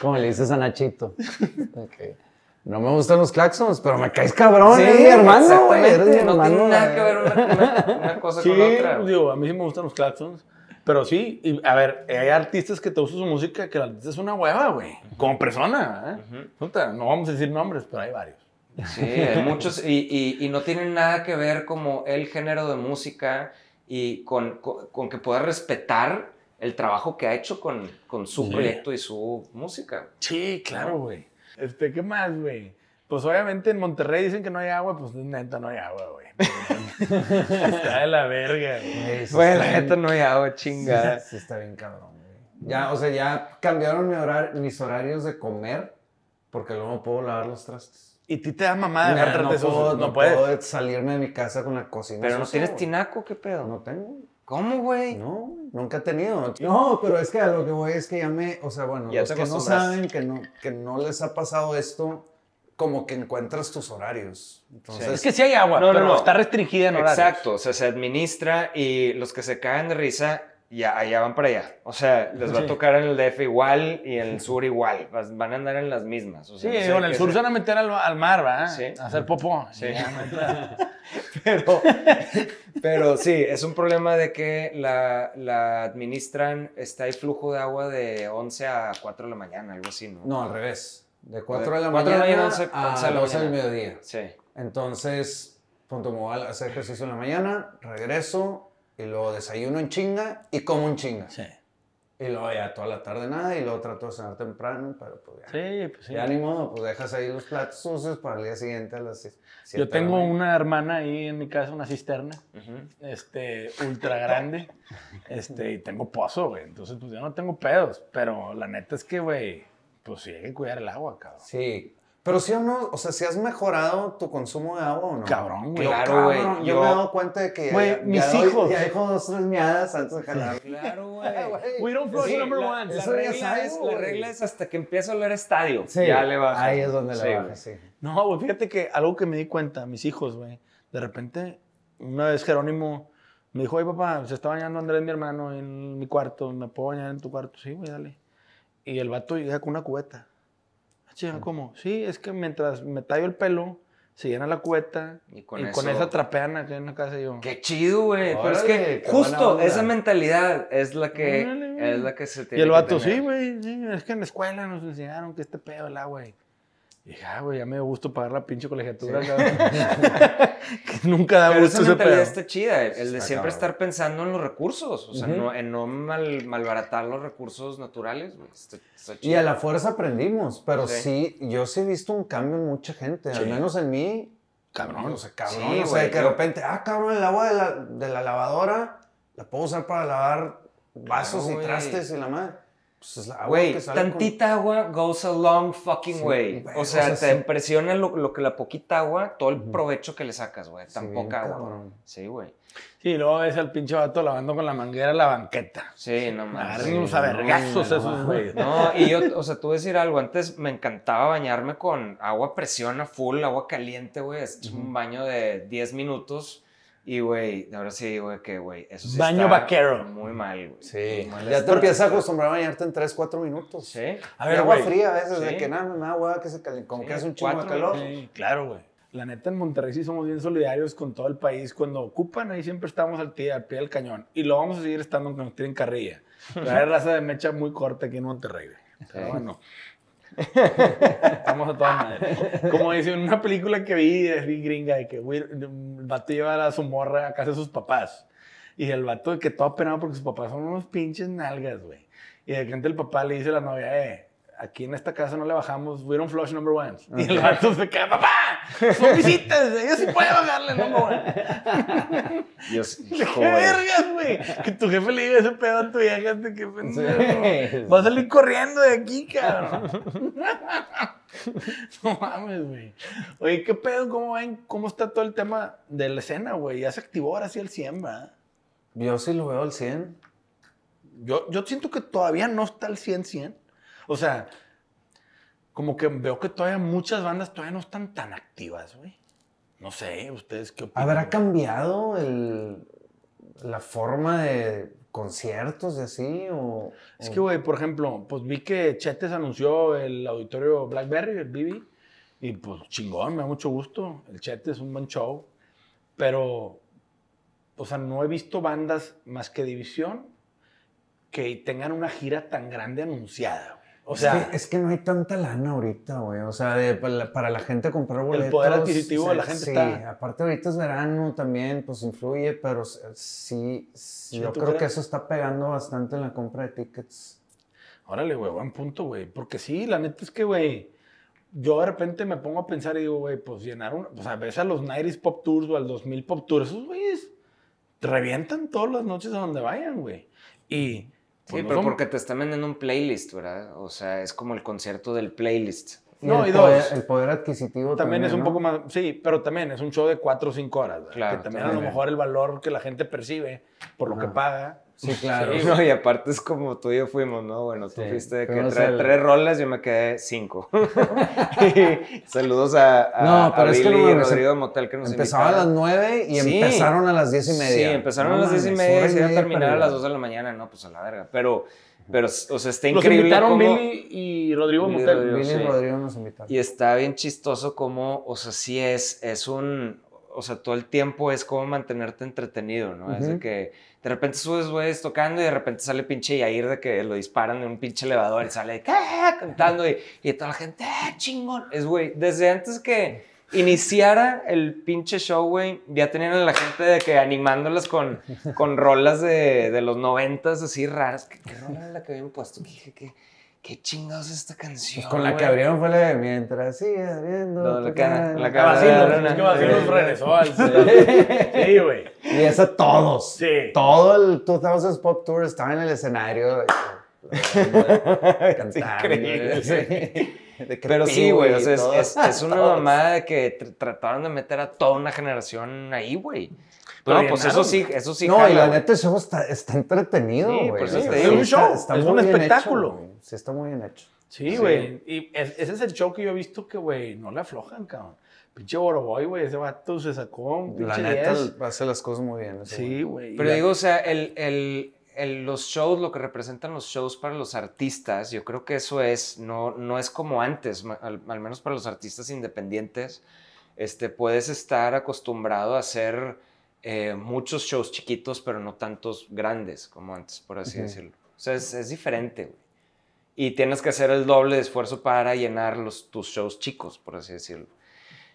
Speaker 2: Como le dices a Nachito. *laughs* que, no me gustan los claxons, pero me caes cabrón,
Speaker 3: Sí,
Speaker 2: mi hermano, güey.
Speaker 3: exactamente,
Speaker 2: Eres mi
Speaker 3: no
Speaker 2: hermano.
Speaker 3: tiene nada que ver una, una- una cosa
Speaker 1: Sí,
Speaker 3: con la otra.
Speaker 1: pues, digo, a mí sí me gustan los claxons. Pero sí, y, a ver, hay artistas que te gustan su música que el artista es una hueva, güey. Como persona, ¿eh?
Speaker 3: Ujú.
Speaker 1: Puta, No vamos a decir nombres, pero hay varios.
Speaker 3: Sí, hay muchos y, y- y no tienen nada que ver como el género de música y con, con- con que pueda respetar el trabajo que ha hecho con, con su
Speaker 1: Sí.
Speaker 3: proyecto y su música.
Speaker 1: Sí, claro, güey. Este, ¿qué más, güey? Pues obviamente en Monterrey dicen que no hay agua, pues neta no hay agua, güey. *laughs* Está de la verga, güey.
Speaker 2: Sí está bien-
Speaker 3: no hay agua, chingada.
Speaker 2: Sí, está bien cabrón, güey. Ya, o sea, ya cambiaron mi horar- mis horarios de comer porque luego no puedo lavar los trastes.
Speaker 1: Y ti te da mamada
Speaker 2: no,
Speaker 1: dejar
Speaker 2: no,
Speaker 1: trastes
Speaker 2: puedo, no
Speaker 1: no puedes.
Speaker 2: puedo salirme de mi casa con la cocina
Speaker 3: Pero no tienes tinaco, ¿qué pedo?
Speaker 2: No tengo.
Speaker 3: ¿Cómo, güey?
Speaker 2: No, nunca he tenido. No, pero es que a lo que voy es que ya me, o sea, bueno,
Speaker 3: Ya
Speaker 2: los que no saben que no, que no les ha pasado esto, como que encuentras tus horarios. Entonces,
Speaker 1: Es que sí hay agua,
Speaker 3: No, no,
Speaker 1: pero
Speaker 3: no.
Speaker 1: está restringida en horarios.
Speaker 3: Exacto, o sea, se administra y los que se caen de risa y allá van para allá. O sea, les va
Speaker 1: Sí.
Speaker 3: a tocar en el DF igual y en el sur igual. Van a andar en las mismas. O
Speaker 1: Sí,
Speaker 3: sea, no sé
Speaker 1: en el sur se van a meter al, al mar, ¿verdad?
Speaker 3: Sí.
Speaker 1: A hacer popó.
Speaker 3: Sí. *laughs* Pero, pero sí, es un problema de que la, la administran, está el flujo de agua de 11 a 4 de la mañana, algo así, ¿no?
Speaker 2: No, al revés. De 4 de la
Speaker 3: Cuatro de la
Speaker 2: mañana
Speaker 3: mañana, once-
Speaker 2: a
Speaker 3: once de la
Speaker 2: 12 del
Speaker 3: mañana.
Speaker 2: mediodía.
Speaker 3: Sí.
Speaker 2: Entonces, punto, me voy a hacer ejercicio en la mañana, regreso y luego desayuno en chinga y como en chinga.
Speaker 1: Sí.
Speaker 2: Y luego ya toda la tarde nada y luego trato de cenar temprano, pero pues ya.
Speaker 1: Sí, pues sí.
Speaker 2: Ya ni modo, pues dejas ahí los platos sucios para el día siguiente a las 7
Speaker 1: Yo tengo una hermana ahí en mi casa, una cisterna,
Speaker 3: Ujú.
Speaker 1: este, ultra grande, *laughs* este, y tengo pozo, güey. Entonces, pues yo no tengo pedos, pero la neta es que, güey, pues sí hay que cuidar el agua, cabrón.
Speaker 2: Sí. Pero sí o no, o sea, si has mejorado tu consumo de agua o no.
Speaker 1: Cabrón, güey.
Speaker 3: Claro, güey.
Speaker 2: Yo,
Speaker 3: Yo-
Speaker 2: me he dado cuenta de que
Speaker 1: Güey, mis
Speaker 2: ya doy-
Speaker 1: hijos.
Speaker 2: ya dejo dos, tres miadas antes de jalar. *laughs*
Speaker 3: Claro, *laughs* güey.
Speaker 1: We don't flush
Speaker 3: Sí,
Speaker 1: number
Speaker 3: la,
Speaker 1: one.
Speaker 3: la
Speaker 2: Eso ya
Speaker 3: regla
Speaker 2: sabes,
Speaker 3: es, la regla es hasta que empieza a oler estadio.
Speaker 2: Sí,
Speaker 3: Ya le baja.
Speaker 2: Ahí es donde
Speaker 3: Sí,
Speaker 2: le baja, sí.
Speaker 1: No, güey, fíjate que algo que me di cuenta, mis hijos, güey, de repente, una vez Jerónimo me dijo, oye, papá, se está bañando Andrés, mi hermano, en mi cuarto, ¿me puedo bañar en tu cuarto? Sí, güey, dale. Y el vato llega con una cubeta. Chinga, ¿cómo? Sí, es que mientras me tallo el pelo, se llena la cubeta
Speaker 3: Y
Speaker 1: y
Speaker 3: con
Speaker 1: con,
Speaker 3: eso-
Speaker 1: esa trapean acá en la casa y yo.
Speaker 3: Qué chido, güey. Pero es que justo esa mentalidad es la que,
Speaker 1: Órale, güey.
Speaker 3: es la que se
Speaker 1: Y
Speaker 3: tiene
Speaker 1: el
Speaker 3: que
Speaker 1: vato,
Speaker 3: tener.
Speaker 1: sí, güey, sí, es que en la escuela nos enseñaron que este pedo el agua. Y dije, ah, güey, ya me dio gusto pagar la pinche colegiatura, cabrón. *laughs* que nunca da
Speaker 3: Pero
Speaker 1: gusto
Speaker 3: esa
Speaker 1: ese
Speaker 3: mentalidad
Speaker 1: pedo.
Speaker 3: está chida, el, de
Speaker 2: Está
Speaker 3: siempre
Speaker 2: cabrón.
Speaker 3: estar pensando en los recursos, o sea,
Speaker 2: Ujú.
Speaker 3: no, en no mal- malbaratar los recursos naturales, güey. Está, está
Speaker 2: Y a la fuerza aprendimos, pero
Speaker 3: Sí.
Speaker 2: sí. yo sí he visto un cambio en mucha gente,
Speaker 1: Sí.
Speaker 2: al menos en mí.
Speaker 1: Cabrón.
Speaker 2: O sea, cabrón,
Speaker 3: Sí,
Speaker 2: o sea,
Speaker 3: güey,
Speaker 2: que de
Speaker 3: yo-
Speaker 2: repente, ah, cabrón, el agua de la, de la lavadora la puedo usar para lavar vasos
Speaker 3: Claro,
Speaker 2: y
Speaker 3: güey.
Speaker 2: trastes y la madre. Pues es la agua
Speaker 3: Güey,
Speaker 2: que sale con-
Speaker 3: tantita agua goes a long fucking
Speaker 2: Sí,
Speaker 3: way.
Speaker 2: güey,
Speaker 3: O
Speaker 2: o
Speaker 3: sea,
Speaker 2: sea,
Speaker 3: te
Speaker 2: sí.
Speaker 3: impresiona lo, lo que la poquita agua, todo el provecho que le sacas, güey. Tan
Speaker 2: Sí,
Speaker 3: poca agua.
Speaker 2: cabrón.
Speaker 3: Sí, güey.
Speaker 1: Sí, luego ves al pinche vato lavando con la manguera la banqueta.
Speaker 3: Sí, no mames.
Speaker 1: Agarran unos a vergazos
Speaker 2: no,
Speaker 1: esos,
Speaker 2: no.
Speaker 1: güey.
Speaker 3: No, y yo, o sea, tú voy a decir algo, antes me encantaba bañarme con agua presión a full, agua caliente, güey, es un baño de 10 minutos y, güey, ahora sí, güey, que, güey, eso sí
Speaker 1: Baño
Speaker 3: está
Speaker 1: vaquero.
Speaker 3: Muy mal, güey.
Speaker 2: Sí,
Speaker 3: mal
Speaker 2: ya te empiezas a acostumbrar a bañarte en 3, 4 minutos.
Speaker 3: Sí.
Speaker 1: A
Speaker 2: Y
Speaker 1: ver,
Speaker 2: agua
Speaker 1: güey.
Speaker 2: fría a veces,
Speaker 3: Sí.
Speaker 2: de que nada, me da agua que se calienta, como
Speaker 3: Sí,
Speaker 2: que hace un chingo de calor.
Speaker 1: Sí, claro, güey. La neta, en Monterrey sí somos bien solidarios con todo el país. Cuando ocupan, ahí siempre estamos al pie, al pie del cañón. Y lo vamos a seguir estando aunque nos tienen carrilla. *laughs* Pero hay raza de mecha muy corta aquí en Monterrey, güey. Pero
Speaker 3: Sí.
Speaker 1: bueno. *laughs* Estamos a toda madre. Como dice una película que vi, vi gringa, de que el vato lleva a su morra a casa de sus papás. Y el vato de que todo apenado porque sus papás son unos pinches nalgas, güey. Y de repente el papá le dice a la novia, eh, aquí en esta casa no le bajamos, don't flush number one. Y el vato se queda, papá, son *laughs* visitas, ellos sí pueden bajarle number one. *laughs*
Speaker 3: Dios, *laughs*
Speaker 1: ¿Qué vergas, güey? Que tu jefe le diga ese pedo a tu vieja, de qué pendejo.
Speaker 2: Sí.
Speaker 1: Va a salir corriendo de aquí, cabrón. no mames, güey. Oye, ¿qué pedo? ¿Cómo ven? ¿Cómo está todo el tema de la escena, güey? Ya se activó ahora sí el 100, ¿verdad?
Speaker 2: Yo sí lo veo al 100.
Speaker 1: Yo, yo siento que todavía no está al 100-100. O sea, como que veo que todavía muchas bandas todavía no están tan activas, güey. No sé, ¿ustedes qué opinan?
Speaker 2: ¿Habrá cambiado el, la forma de conciertos y así? O,
Speaker 1: Es
Speaker 2: o-
Speaker 1: que, güey, por ejemplo, pues vi que Chetes anunció el auditorio Blackberry, el BB, y pues chingón, me da mucho gusto. El Chetes es un buen show, pero, o sea, no he visto bandas más que División que tengan una gira tan grande anunciada, güey. O sea,
Speaker 2: es, que, es que no hay tanta lana ahorita, güey. O sea, de- para, la, para la gente comprar boletos.
Speaker 1: poder adquisitivo de la gente
Speaker 2: sí.
Speaker 1: está-
Speaker 2: Aparte, ahorita es verano también, pues influye, pero sí, yo
Speaker 1: ¿tú
Speaker 2: creo que eso está pegando bastante en la compra de tickets.
Speaker 1: órale, güey, buen punto, güey. Porque sí, la neta es que, güey, yo de repente me pongo a pensar y digo, güey, pues llenar un, o sea, ves a los 90s Pop Tours o al 2000 Pop Tours, esos güeyes revientan todas las noches a donde vayan, güey. Y.
Speaker 3: Sí,
Speaker 1: no
Speaker 3: pero
Speaker 1: son-
Speaker 3: porque te están vendiendo un playlist, ¿verdad? O sea, es como el concierto del playlist.
Speaker 2: Y
Speaker 1: No,
Speaker 2: el,
Speaker 1: y
Speaker 2: poder,
Speaker 1: dos.
Speaker 2: el poder adquisitivo
Speaker 1: También es un
Speaker 2: ¿no?
Speaker 1: poco más, sí, pero también es un show de 4 o 5 horas, ¿verdad?
Speaker 3: Claro,
Speaker 1: que también a lo
Speaker 2: también.
Speaker 1: mejor el valor que la gente percibe por lo que paga
Speaker 2: Sí, *laughs* claro.
Speaker 3: Sí, no, y aparte es como tú y yo fuimos, ¿no? Bueno, tú
Speaker 2: Sí,
Speaker 3: fuiste de que tre-
Speaker 2: al-
Speaker 3: tres rolas, yo me quedé cinco. *laughs* *laughs* Y Saludos a, a,
Speaker 2: No, pero
Speaker 3: a
Speaker 2: es que
Speaker 3: Billy
Speaker 2: no
Speaker 3: y Rodrigo de Motel que nos
Speaker 2: Empezaba a las
Speaker 3: invitaron.
Speaker 2: 9 y
Speaker 3: Sí.
Speaker 2: empezaron a las 10 y media.
Speaker 3: Sí, empezaron
Speaker 2: No
Speaker 3: a las diez y media y se iban a terminar a las dos de la mañana, no, pues a la verga. Pero, pero, o sea, está
Speaker 1: Los
Speaker 3: increíble
Speaker 1: invitaron
Speaker 3: cómo-
Speaker 1: Billy y Rodrigo Motel.
Speaker 2: Billy y
Speaker 3: sí.
Speaker 2: Rodrigo nos invitaron.
Speaker 3: Y está bien chistoso como, o sea, sí es, es un, o sea, todo el tiempo es como mantenerte entretenido, ¿no? Es de que de repente subes, güeyes, tocando y de repente sale pinche Yair de que lo disparan de un pinche elevador y sale de, ¿qué? cantando y, y toda la gente, ¡eh, chingón! Es, güey, desde antes que iniciara el pinche show, güey, ya tenían a la gente de que animándolas con, con rolas de, de los noventas así raras. ¿Qué, qué rola era la que habían puesto? Que dije, ¿qué, qué chingados es esta canción?
Speaker 2: Pues con la que abrieron fue la de mientras sigas viendo.
Speaker 3: No, la que-
Speaker 2: cara".
Speaker 3: la que-
Speaker 1: Ah, es que
Speaker 3: no.
Speaker 1: Vacilos regresó al. *laughs* Sí, güey.
Speaker 2: Y esa todos.
Speaker 1: Sí.
Speaker 2: Todo el 2000 Pop Tour estaba en el escenario. *laughs* cantando.
Speaker 3: increíble.
Speaker 2: sí. *laughs*
Speaker 3: Pero sí, güey, o sea, es,
Speaker 2: todo.
Speaker 3: es- es una mamada que tr- trataron de meter a toda una generación ahí, güey.
Speaker 1: Pero
Speaker 3: No, pues eso sí, eso sí.
Speaker 2: no, y la neta, el show está, está entretenido,
Speaker 3: Sí,
Speaker 2: güey.
Speaker 3: por eso
Speaker 2: O sea,
Speaker 3: te
Speaker 2: sí
Speaker 3: digo.
Speaker 1: Es un show,
Speaker 2: está
Speaker 1: es un
Speaker 2: hecho,
Speaker 1: espectáculo.
Speaker 2: sí, está muy bien hecho.
Speaker 1: Sí,
Speaker 3: Sí.
Speaker 1: güey. Y es- ese es el show que yo he visto que, güey, no le aflojan, cabrón. Pinche Boroboy, güey. Ese vato se sacó un
Speaker 2: La neta
Speaker 1: 10.
Speaker 2: hace las cosas muy bien. ese
Speaker 1: Sí, güey. y
Speaker 3: Pero
Speaker 1: la-
Speaker 3: digo, o sea, el, el- el- los shows, lo que representan los shows para los artistas, yo creo que eso es, no, no es como antes, al, al menos para los artistas independientes, este, puedes estar acostumbrado a hacer eh, muchos shows chiquitos, pero no tantos grandes como antes, por así
Speaker 2: Ujú.
Speaker 3: decirlo. O sea, es, es diferente, güey. Y tienes que hacer el doble de esfuerzo para llenar los, tus shows chicos, por así decirlo.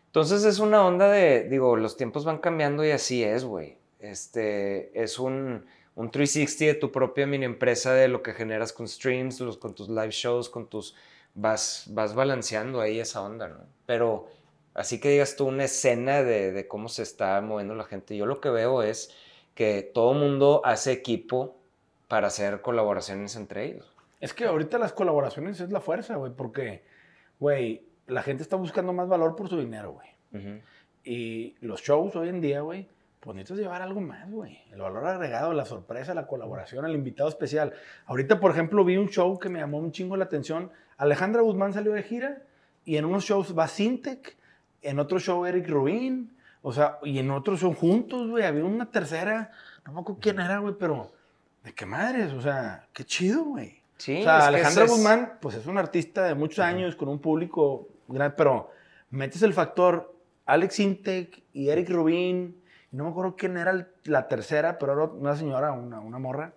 Speaker 3: Entonces es una onda de, digo, los tiempos van cambiando y así es, güey. Este, es un, un 360 de tu propia mini empresa de lo que generas con streams, los- con tus live shows, con tus... Vas, vas balanceando ahí esa onda, ¿no? Pero así que digas tú una escena de, de cómo se está moviendo la gente. Yo lo que veo es que todo mundo hace equipo para hacer colaboraciones entre ellos.
Speaker 1: Es que ahorita las colaboraciones es la fuerza, güey. Porque, güey, la gente está buscando más valor por su dinero, güey. Y los shows hoy en día, güey, pues necesitas llevar algo más, güey. El valor agregado, la sorpresa, la colaboración, el invitado especial. Ahorita, por ejemplo, vi un show que me llamó un chingo la atención. Alejandra Guzmán salió de gira y en unos shows va Sintec, en otro show Eric Rubin, o sea, y en otros show juntos, güey. Había una tercera, no me acuerdo quién era, güey, pero de qué madres, o sea, qué chido, güey.
Speaker 3: Sí,
Speaker 1: O sea,
Speaker 3: es
Speaker 1: Alejandra
Speaker 3: es-
Speaker 1: Guzmán, pues es un artista de muchos años, con un público grande, pero metes el factor Alex Intec y Eric Rubin, y no me acuerdo quién era la tercera, pero era una señora, una, una morra,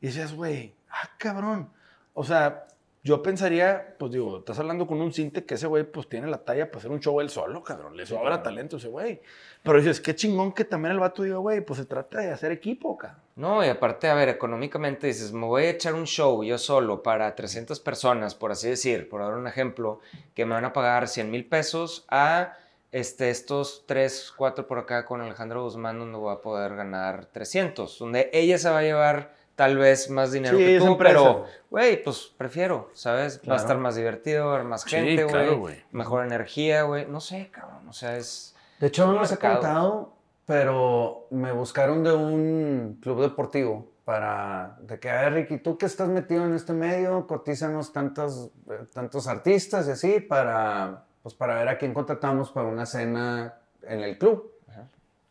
Speaker 1: y decías, güey, ah, cabrón. O sea, yo pensaría, pues digo, estás hablando con un Sinte que ese güey pues tiene la talla para hacer un show él solo, cabrón, le sobra talento a ese güey. Pero dices, qué chingón que también el vato diga, güey, pues se trata de hacer equipo, cabrón.
Speaker 3: No, y aparte, a ver, económicamente dices, me voy a echar un show yo solo para 300 personas, por así decir, por dar un ejemplo, que me van a pagar 100 mil pesos a este, estos 3, 4 por acá con Alejandro Guzmán, donde voy a poder ganar 300, donde ella se va a llevar tal vez más dinero
Speaker 1: Sí,
Speaker 3: que tú, pero, güey, pues prefiero, ¿sabes? Va a estar más divertido, va a haber más
Speaker 1: Sí,
Speaker 3: gente, güey,
Speaker 1: claro, güey.
Speaker 3: mejor energía, güey, no sé, cabrón, o sea, es...
Speaker 2: De hecho, no les he contado, pero me buscaron de un club deportivo para, de que, a ver, Ricky, tú que estás metido en este medio, cotízanos tantos, tantos artistas y así para, pues para ver a quién contratamos para una cena en el club.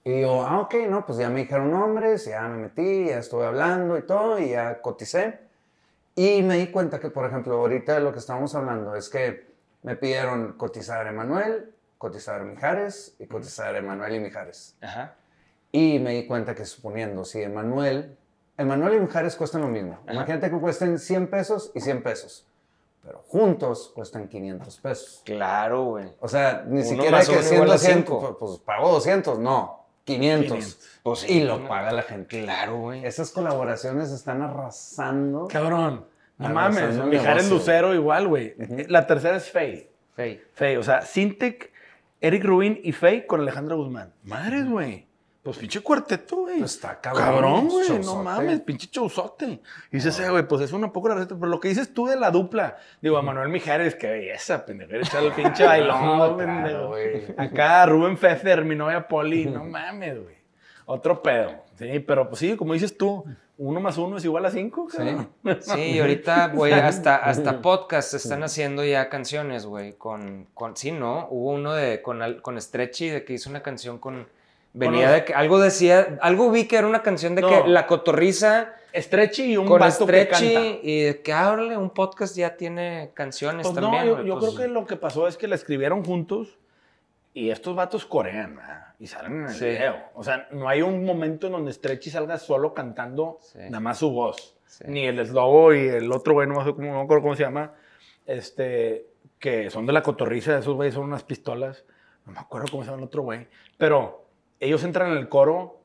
Speaker 2: Y yo, ah, ok, no, pues ya me dijeron nombres, ya me metí, ya estuve hablando y todo, y ya coticé. Y me di cuenta que, por ejemplo, ahorita lo que estábamos hablando es que me pidieron cotizar a Emanuel, cotizar a Mijares y cotizar a Emanuel y Mijares.
Speaker 3: Ajá.
Speaker 2: Y me di cuenta que suponiendo, si Emanuel, Emanuel y Mijares cuestan lo mismo.
Speaker 3: Ajá.
Speaker 2: Imagínate que cuesten 100 pesos y 100 pesos. Pero juntos cuestan 500 pesos.
Speaker 3: Claro, güey.
Speaker 2: O sea, ni
Speaker 3: Uno
Speaker 2: siquiera que
Speaker 3: uno
Speaker 2: 100,
Speaker 3: igual a
Speaker 2: 200,
Speaker 3: cinco.
Speaker 2: pues, pues pago 200, no, 500.
Speaker 1: 500.
Speaker 3: Pues sí,
Speaker 2: y lo paga la gente.
Speaker 3: Claro, güey.
Speaker 2: Esas colaboraciones están arrasando.
Speaker 1: Cabrón. No mames, Mijares. Lucero igual, güey. La tercera es Faye.
Speaker 3: Fey.
Speaker 1: Faye, o sea, Sintec, Eric Rubin y Faye con Alejandra Guzmán. Madres, güey. Pues pinche cuarteto, güey.
Speaker 2: Pues está cabrón,
Speaker 1: Cabrón, güey. No mames, pinche showzote. Y dices, eh, güey, pues es una poco la receta. Pero lo que dices tú de la dupla, digo, a Manuel Mijares, qué belleza, pendejo. Echar el *laughs* pinche bailón,
Speaker 2: No,
Speaker 1: pendejo.
Speaker 2: güey.
Speaker 1: Acá Rubén Fefer, mi novia Poli, no mames, güey. Otro pedo. Sí, pero pues sí, como dices tú, uno más uno es igual a cinco.
Speaker 2: Sí.
Speaker 1: cabrón.
Speaker 3: Sí, *laughs* y ahorita, güey, hasta, hasta podcast están haciendo ya canciones, güey, con, con, sí, ¿no? Hubo uno de, con, con Stretchy, de que hizo una canción con, venía
Speaker 1: los-
Speaker 3: de que, algo decía, algo vi que era una canción de
Speaker 1: No.
Speaker 3: que La Cotorriza
Speaker 1: Stretchy y un
Speaker 3: con
Speaker 1: vato que
Speaker 3: Stretchy,
Speaker 1: canta.
Speaker 3: y de que, ábrale, un podcast ya tiene canciones
Speaker 1: Pues
Speaker 3: también,
Speaker 1: no, yo, yo
Speaker 3: pues,
Speaker 1: creo que lo que pasó es que la escribieron juntos y estos vatos corean ¿verdad? y salen en el
Speaker 3: Sí.
Speaker 1: video. O sea, no hay un momento en donde Stretchy salga solo cantando
Speaker 3: Sí.
Speaker 1: nada más su voz.
Speaker 3: Sí.
Speaker 1: Ni el Slobo y el otro güey, no me acuerdo cómo, cómo se llama, este, que son de la cotorriza, esos güeyes son unas pistolas. No me acuerdo cómo se llama el otro güey. Pero ellos entran en el coro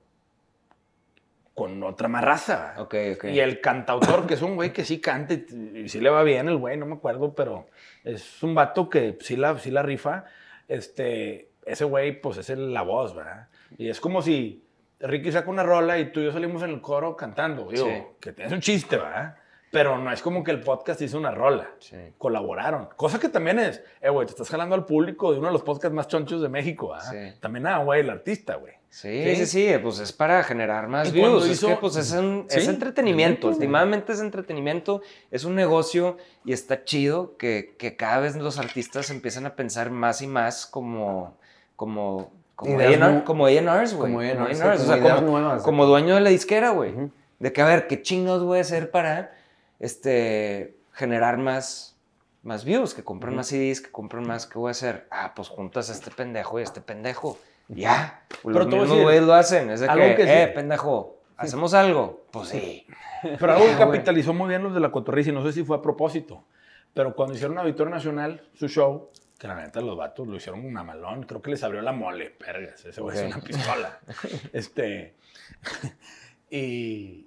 Speaker 1: con otra más raza. ¿verdad?
Speaker 3: Ok, ok.
Speaker 1: Y el cantautor, que es un güey que sí canta y, y sí le va bien el güey, no me acuerdo, pero es un vato que sí la, sí la rifa. Este, ese güey, pues es el- la voz, ¿verdad? Y es como si Ricky saca una rola y tú y yo salimos en el coro cantando, digo,
Speaker 3: Sí.
Speaker 1: que tienes un chiste, ¿verdad? Pero no es como que el podcast hizo una rola.
Speaker 3: Sí.
Speaker 1: Colaboraron. Cosa que también es, eh, güey, te estás jalando al público de uno de los podcasts más chonchos de México, ¿verdad?
Speaker 3: Sí.
Speaker 1: También, ah, güey, el artista, güey.
Speaker 3: Sí,
Speaker 1: Sí.
Speaker 3: sí, sí, pues es para generar más views. Es
Speaker 1: hizo-
Speaker 3: que pues es, un- es entretenimiento, últimamente es entretenimiento, es un negocio y está chido que, que cada vez los artistas empiezan a pensar más y más como, como, como A&Rs, güey.
Speaker 2: como A&Rs,
Speaker 3: o sea, como, dueño de la disquera, güey. De que, a ver, ¿qué chingados voy a hacer para este, generar más, más views? Que compren más CDs, que compren más, ¿qué voy a hacer? Ah, pues juntas a este pendejo y a este pendejo. Ya.
Speaker 1: Pero
Speaker 3: Los mismos güeyes lo hacen. Es de
Speaker 1: algo
Speaker 3: que,
Speaker 1: que sí-
Speaker 3: eh, pendejo, ¿hacemos algo? Pues sí. *laughs*
Speaker 1: Pero algo que capitalizó muy bien los de la Cotorriza, y no sé si fue a propósito, pero cuando hicieron Auditorio Nacional, su show, que la neta los vatos lo hicieron un malón, creo que les abrió la mole, pergas, ese güey
Speaker 3: Ok.
Speaker 1: es una pistola. *laughs* este, *laughs* y,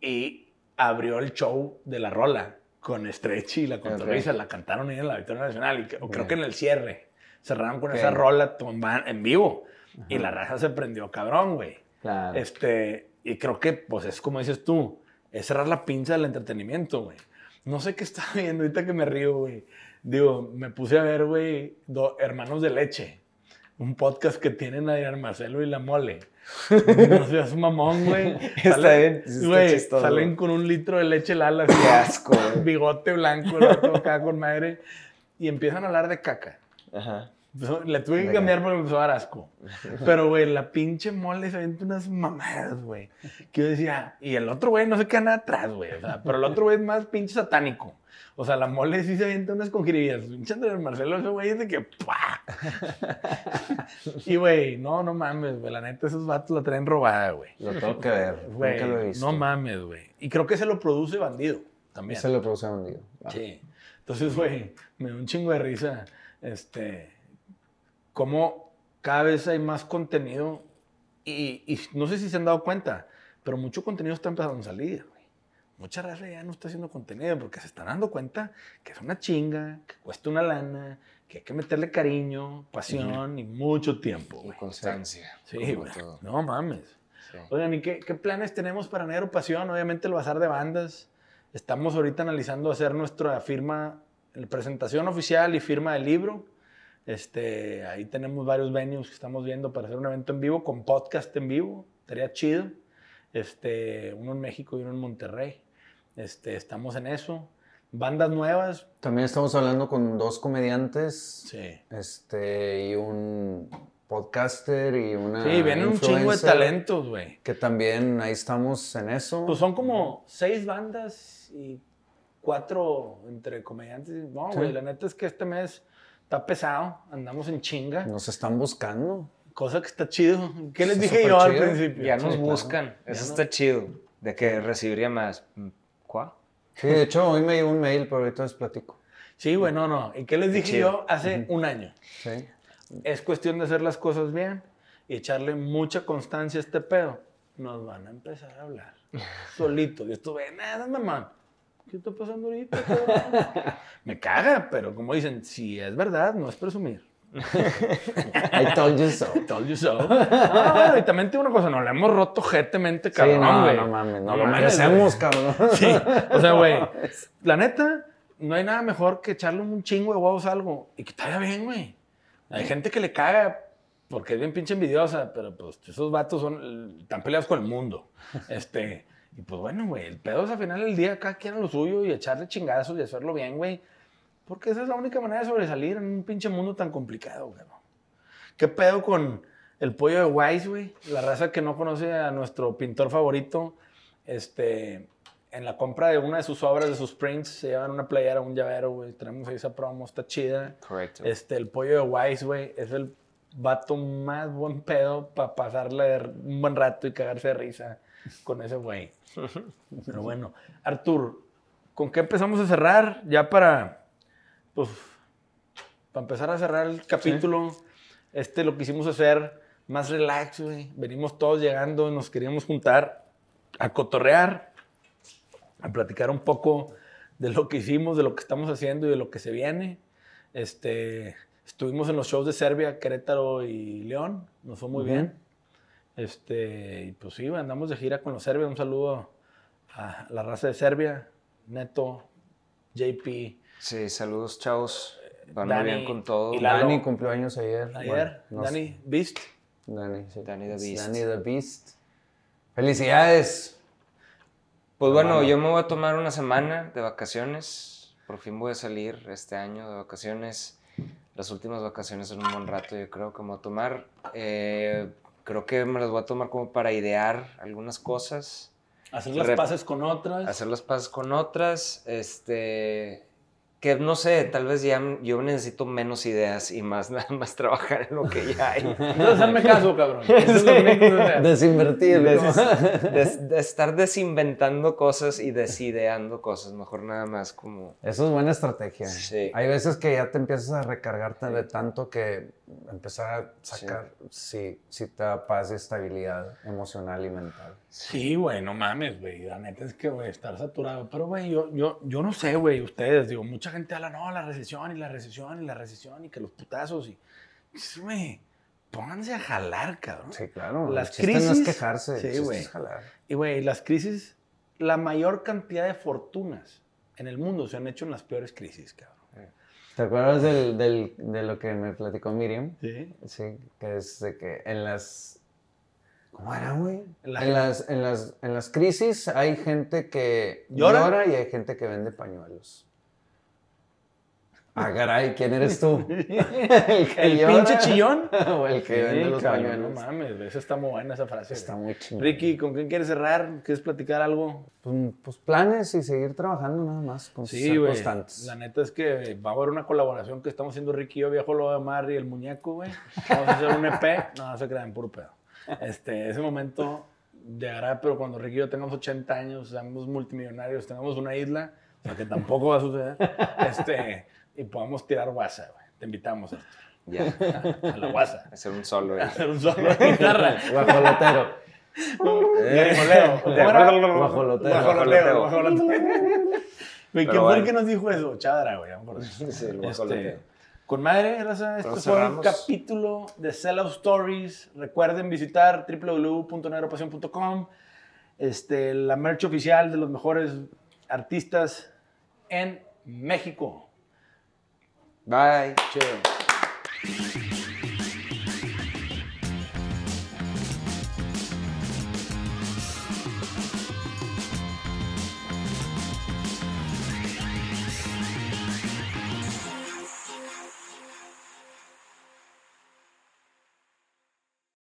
Speaker 1: y abrió el show de la rola con Stretchy y la Cotorriza, la cantaron ahí en la Auditorio Nacional, y creo que en el cierre, cerraron con esa rola en vivo, y la raza se prendió cabrón, güey.
Speaker 2: Claro.
Speaker 1: Este, y creo que, pues, es como dices tú, es cerrar la pinza del entretenimiento, güey. No sé qué estaba *laughs* viendo ahorita que me río, güey. Digo, me puse a ver, güey, Hermanos de Leche. Un podcast que tienen Adrián Marcelo y La Mole. No *laughs* seas mamón, güey.
Speaker 3: Está bien, está
Speaker 1: güey,
Speaker 3: chistoso.
Speaker 1: salen con un litro de leche Lala.
Speaker 3: Qué asco, güey. *laughs*
Speaker 1: Bigote blanco, acá con madre. Y empiezan a hablar de caca.
Speaker 3: Ajá.
Speaker 1: Le tuve que
Speaker 2: Venga.
Speaker 1: cambiar porque me empezó a dar asco. *laughs* Pero, güey, la pinche mole se avienta unas mamadas, güey. Que yo decía, y el otro güey no se queda nada atrás, güey. O sea, pero el otro güey es más pinche satánico. O sea, la mole sí se avienta unas conjiribillas. Andrés Marcelo, ese güey es de que ¡pua! *laughs* y, güey, no, no mames, güey. La neta, esos vatos la traen robada, güey.
Speaker 2: Lo tengo que ver.
Speaker 1: Güey,
Speaker 2: Nunca lo he visto.
Speaker 1: no mames, güey. Y creo que se lo produce Bandido también.
Speaker 2: Se lo produce bandido.
Speaker 1: Sí. Entonces, güey, me dio un chingo de risa. Este. Cómo cada vez hay más contenido. Y, y no sé si se han dado cuenta, pero mucho contenido está empezando a salir. Mucha raza ya no está haciendo contenido porque se están dando cuenta que es una chinga, que cuesta una lana, que hay que meterle cariño, pasión y mucho tiempo,
Speaker 3: Y constancia.
Speaker 1: Sí, güey. No mames.
Speaker 3: Sí.
Speaker 1: Oigan, ¿y qué, qué planes tenemos para Negro Pasión? Obviamente el Bazar de Bandas. Estamos ahorita analizando hacer nuestra firma, la presentación oficial y firma del libro. Este, ahí tenemos varios venues que estamos viendo para hacer un evento en vivo con podcast en vivo. Estaría chido. Este, uno en México y uno en Monterrey. Este, estamos en eso. Bandas nuevas.
Speaker 2: También estamos hablando con dos comediantes.
Speaker 1: Sí.
Speaker 2: Este, y un podcaster y una.
Speaker 1: Sí, vienen un chingo de talentos, güey.
Speaker 2: Que también ahí estamos en eso.
Speaker 1: Pues son como seis bandas y cuatro entre comediantes. No,
Speaker 2: Sí.
Speaker 1: güey, la neta es que este mes está pesado, andamos en chinga,
Speaker 2: Nos están buscando.
Speaker 1: cosa que está chido. ¿Qué les
Speaker 2: Está
Speaker 1: dije yo al
Speaker 2: chido.
Speaker 1: principio?
Speaker 3: Ya
Speaker 2: Sí,
Speaker 3: nos
Speaker 2: claro.
Speaker 3: buscan. Eso
Speaker 1: no-
Speaker 3: está chido. De que recibiría más. ¿Cuál?
Speaker 2: Sí, de hecho, hoy me llegó un mail, pero ahorita les platico.
Speaker 1: Sí, güey, no. ¿Y qué les dije
Speaker 3: chido.
Speaker 1: yo hace un año?
Speaker 2: Sí.
Speaker 1: Es cuestión de hacer las cosas bien y echarle mucha constancia a este pedo. Nos van a empezar a hablar *laughs* solitos. Yo estuve, nada, mamá. ¿Qué está pasando ahorita? cabrón?" *laughs* Me caga, pero como dicen, si es verdad, no es presumir.
Speaker 2: I told you so.
Speaker 1: Told you so. No, y también tengo una cosa, nos la hemos roto jetemente,
Speaker 2: Sí,
Speaker 1: cabrón,
Speaker 2: no,
Speaker 1: güey.
Speaker 2: no mames, no,
Speaker 1: No
Speaker 2: lo merecemos, cabrón.
Speaker 1: Sí, o sea, güey, la neta, no hay nada mejor que echarle un chingo de huevos a algo y que te vaya bien, güey. Hay gente que le caga porque es bien pinche envidiosa, pero pues esos vatos son, están peleados con el mundo. Este, y pues bueno, güey, el pedo es al final del día, cada quien lo suyo y echarle chingazos y hacerlo bien, güey. Porque esa es la única manera de sobresalir en un pinche mundo tan complicado, güey. ¿Qué pedo con el pollo de Wise, güey? La raza que no conoce a nuestro pintor favorito, este, en la compra de una de sus obras, de sus prints, se llevan una playera, un llavero, güey. Tenemos ahí esa promo, está chida.
Speaker 3: Correcto.
Speaker 1: Este, el pollo de Wise, güey, es el vato más buen pedo para pasarle un buen rato y cagarse de risa con ese güey. *laughs* Pero bueno, Artur, ¿con qué empezamos a cerrar? Ya para, pues, para empezar a cerrar el capítulo, este lo quisimos hacer más relax, güey. Venimos todos llegando, nos queríamos juntar a cotorrear, a platicar un poco de lo que hicimos, de lo que estamos haciendo y de lo que se viene. Este, estuvimos en los shows de Serbia, Querétaro y León, nos fue muy bien. Este, y pues sí, andamos de gira con los serbios. Un saludo a la raza de Serbia, Neto, JP.
Speaker 3: Sí, saludos, chavos. Van muy
Speaker 1: Dani
Speaker 3: bien con todo.
Speaker 1: y Lalo.
Speaker 2: Dani cumplió años ayer.
Speaker 1: Ayer,
Speaker 2: Bueno, no sé.
Speaker 1: Dani, Beast.
Speaker 2: Dani, sí.
Speaker 3: Danny the Beast.
Speaker 2: Danny the Beast. Felicidades.
Speaker 3: Pues bueno, yo me voy a tomar una semana de vacaciones. Por fin voy a salir este año de vacaciones. Las últimas vacaciones en un buen rato, yo creo que me voy a tomar. Eh, creo que me las voy a tomar como para idear algunas cosas,
Speaker 1: Hacer las
Speaker 3: Rep-
Speaker 1: paces con otras.
Speaker 3: hacer las paces con otras. Este, que no sé, tal vez ya yo necesito menos ideas y más *laughs* nada más trabajar en lo que ya hay.
Speaker 1: Entonces, hazme caso, cabrón. *laughs* Eso es lo.
Speaker 2: Desinvertir.
Speaker 3: de,
Speaker 2: ¿no?
Speaker 3: de- estar desinventando cosas y desideando cosas, mejor nada más como...
Speaker 2: Eso es buena estrategia.
Speaker 3: Sí.
Speaker 2: Hay veces que ya te empiezas a recargarte de tanto que empezar a sacar, sí, sí, te da paz y estabilidad emocional y mental.
Speaker 1: Sí, güey, no mames, güey. La neta es que, güey, estar saturado. Pero, güey, yo, yo, yo no sé, güey, ustedes, digo, mucha gente habla, no, la recesión y la recesión y la recesión y que los putazos y. Güey, pónganse a jalar, cabrón.
Speaker 2: Sí, claro.
Speaker 1: Las
Speaker 2: el chiste no es
Speaker 1: crisis-
Speaker 2: quejarse.
Speaker 1: Sí, güey.
Speaker 2: es jalar.
Speaker 1: Y, güey, las crisis, la mayor cantidad de fortunas en el mundo se han hecho en las peores crisis, cabrón.
Speaker 2: ¿Te acuerdas del, del- de lo que me platicó Miriam?
Speaker 1: Sí.
Speaker 2: Sí, que es de que en las... ¿Cómo era, güey?
Speaker 1: En la-
Speaker 2: En las, en, las, en las crisis hay gente que
Speaker 1: ¿Llora?
Speaker 2: llora y hay gente que vende pañuelos. Ah, caray, ¿quién eres tú? *laughs* ¿El, que
Speaker 1: ¿El
Speaker 2: llora
Speaker 1: pinche chillón? *laughs*
Speaker 2: o el que vende los
Speaker 1: cabrón,
Speaker 2: pañuelos?
Speaker 1: No mames, esa está muy buena esa frase.
Speaker 2: Está
Speaker 1: güey.
Speaker 2: muy chingón.
Speaker 1: Ricky, ¿con quién quieres cerrar? ¿Quieres platicar algo?
Speaker 2: Pues, pues planes y seguir trabajando nada más, con
Speaker 1: Sí, güey.
Speaker 2: constantes.
Speaker 1: La neta es que va a haber una colaboración que estamos haciendo Ricky y yo, Viejo Lobo de Mar y el muñeco, güey. Vamos a hacer un EP. No, no se crean, puro pedo. Este, ese momento llegará, pero cuando Ricky y yo tengamos 80 años, seamos multimillonarios, tengamos una isla, o sea que tampoco va a suceder, este, y podamos tirar guasa, güey. Te invitamos a,
Speaker 3: Ya,
Speaker 1: a la guasa.
Speaker 3: hacer un solo.
Speaker 1: A hacer un solo de *laughs* guitarra.
Speaker 2: Guajolotero.
Speaker 1: Guajoleo. ¿Cómo era?
Speaker 2: Guajoloteo.
Speaker 1: Guajoloteo, guajoloteo. Güey, ¿quién fue el
Speaker 3: bueno.
Speaker 1: que nos dijo eso? Chadra, güey. me acordé.
Speaker 3: Sí, el
Speaker 1: Este,
Speaker 3: guajoloteo.
Speaker 1: Con madre, raza, este
Speaker 3: Pero
Speaker 1: fue un capítulo de Sellout Stories. Recuerden visitar www.negropasión.com. Este, la merch oficial de los mejores artistas en México.
Speaker 3: Bye.
Speaker 1: Chido.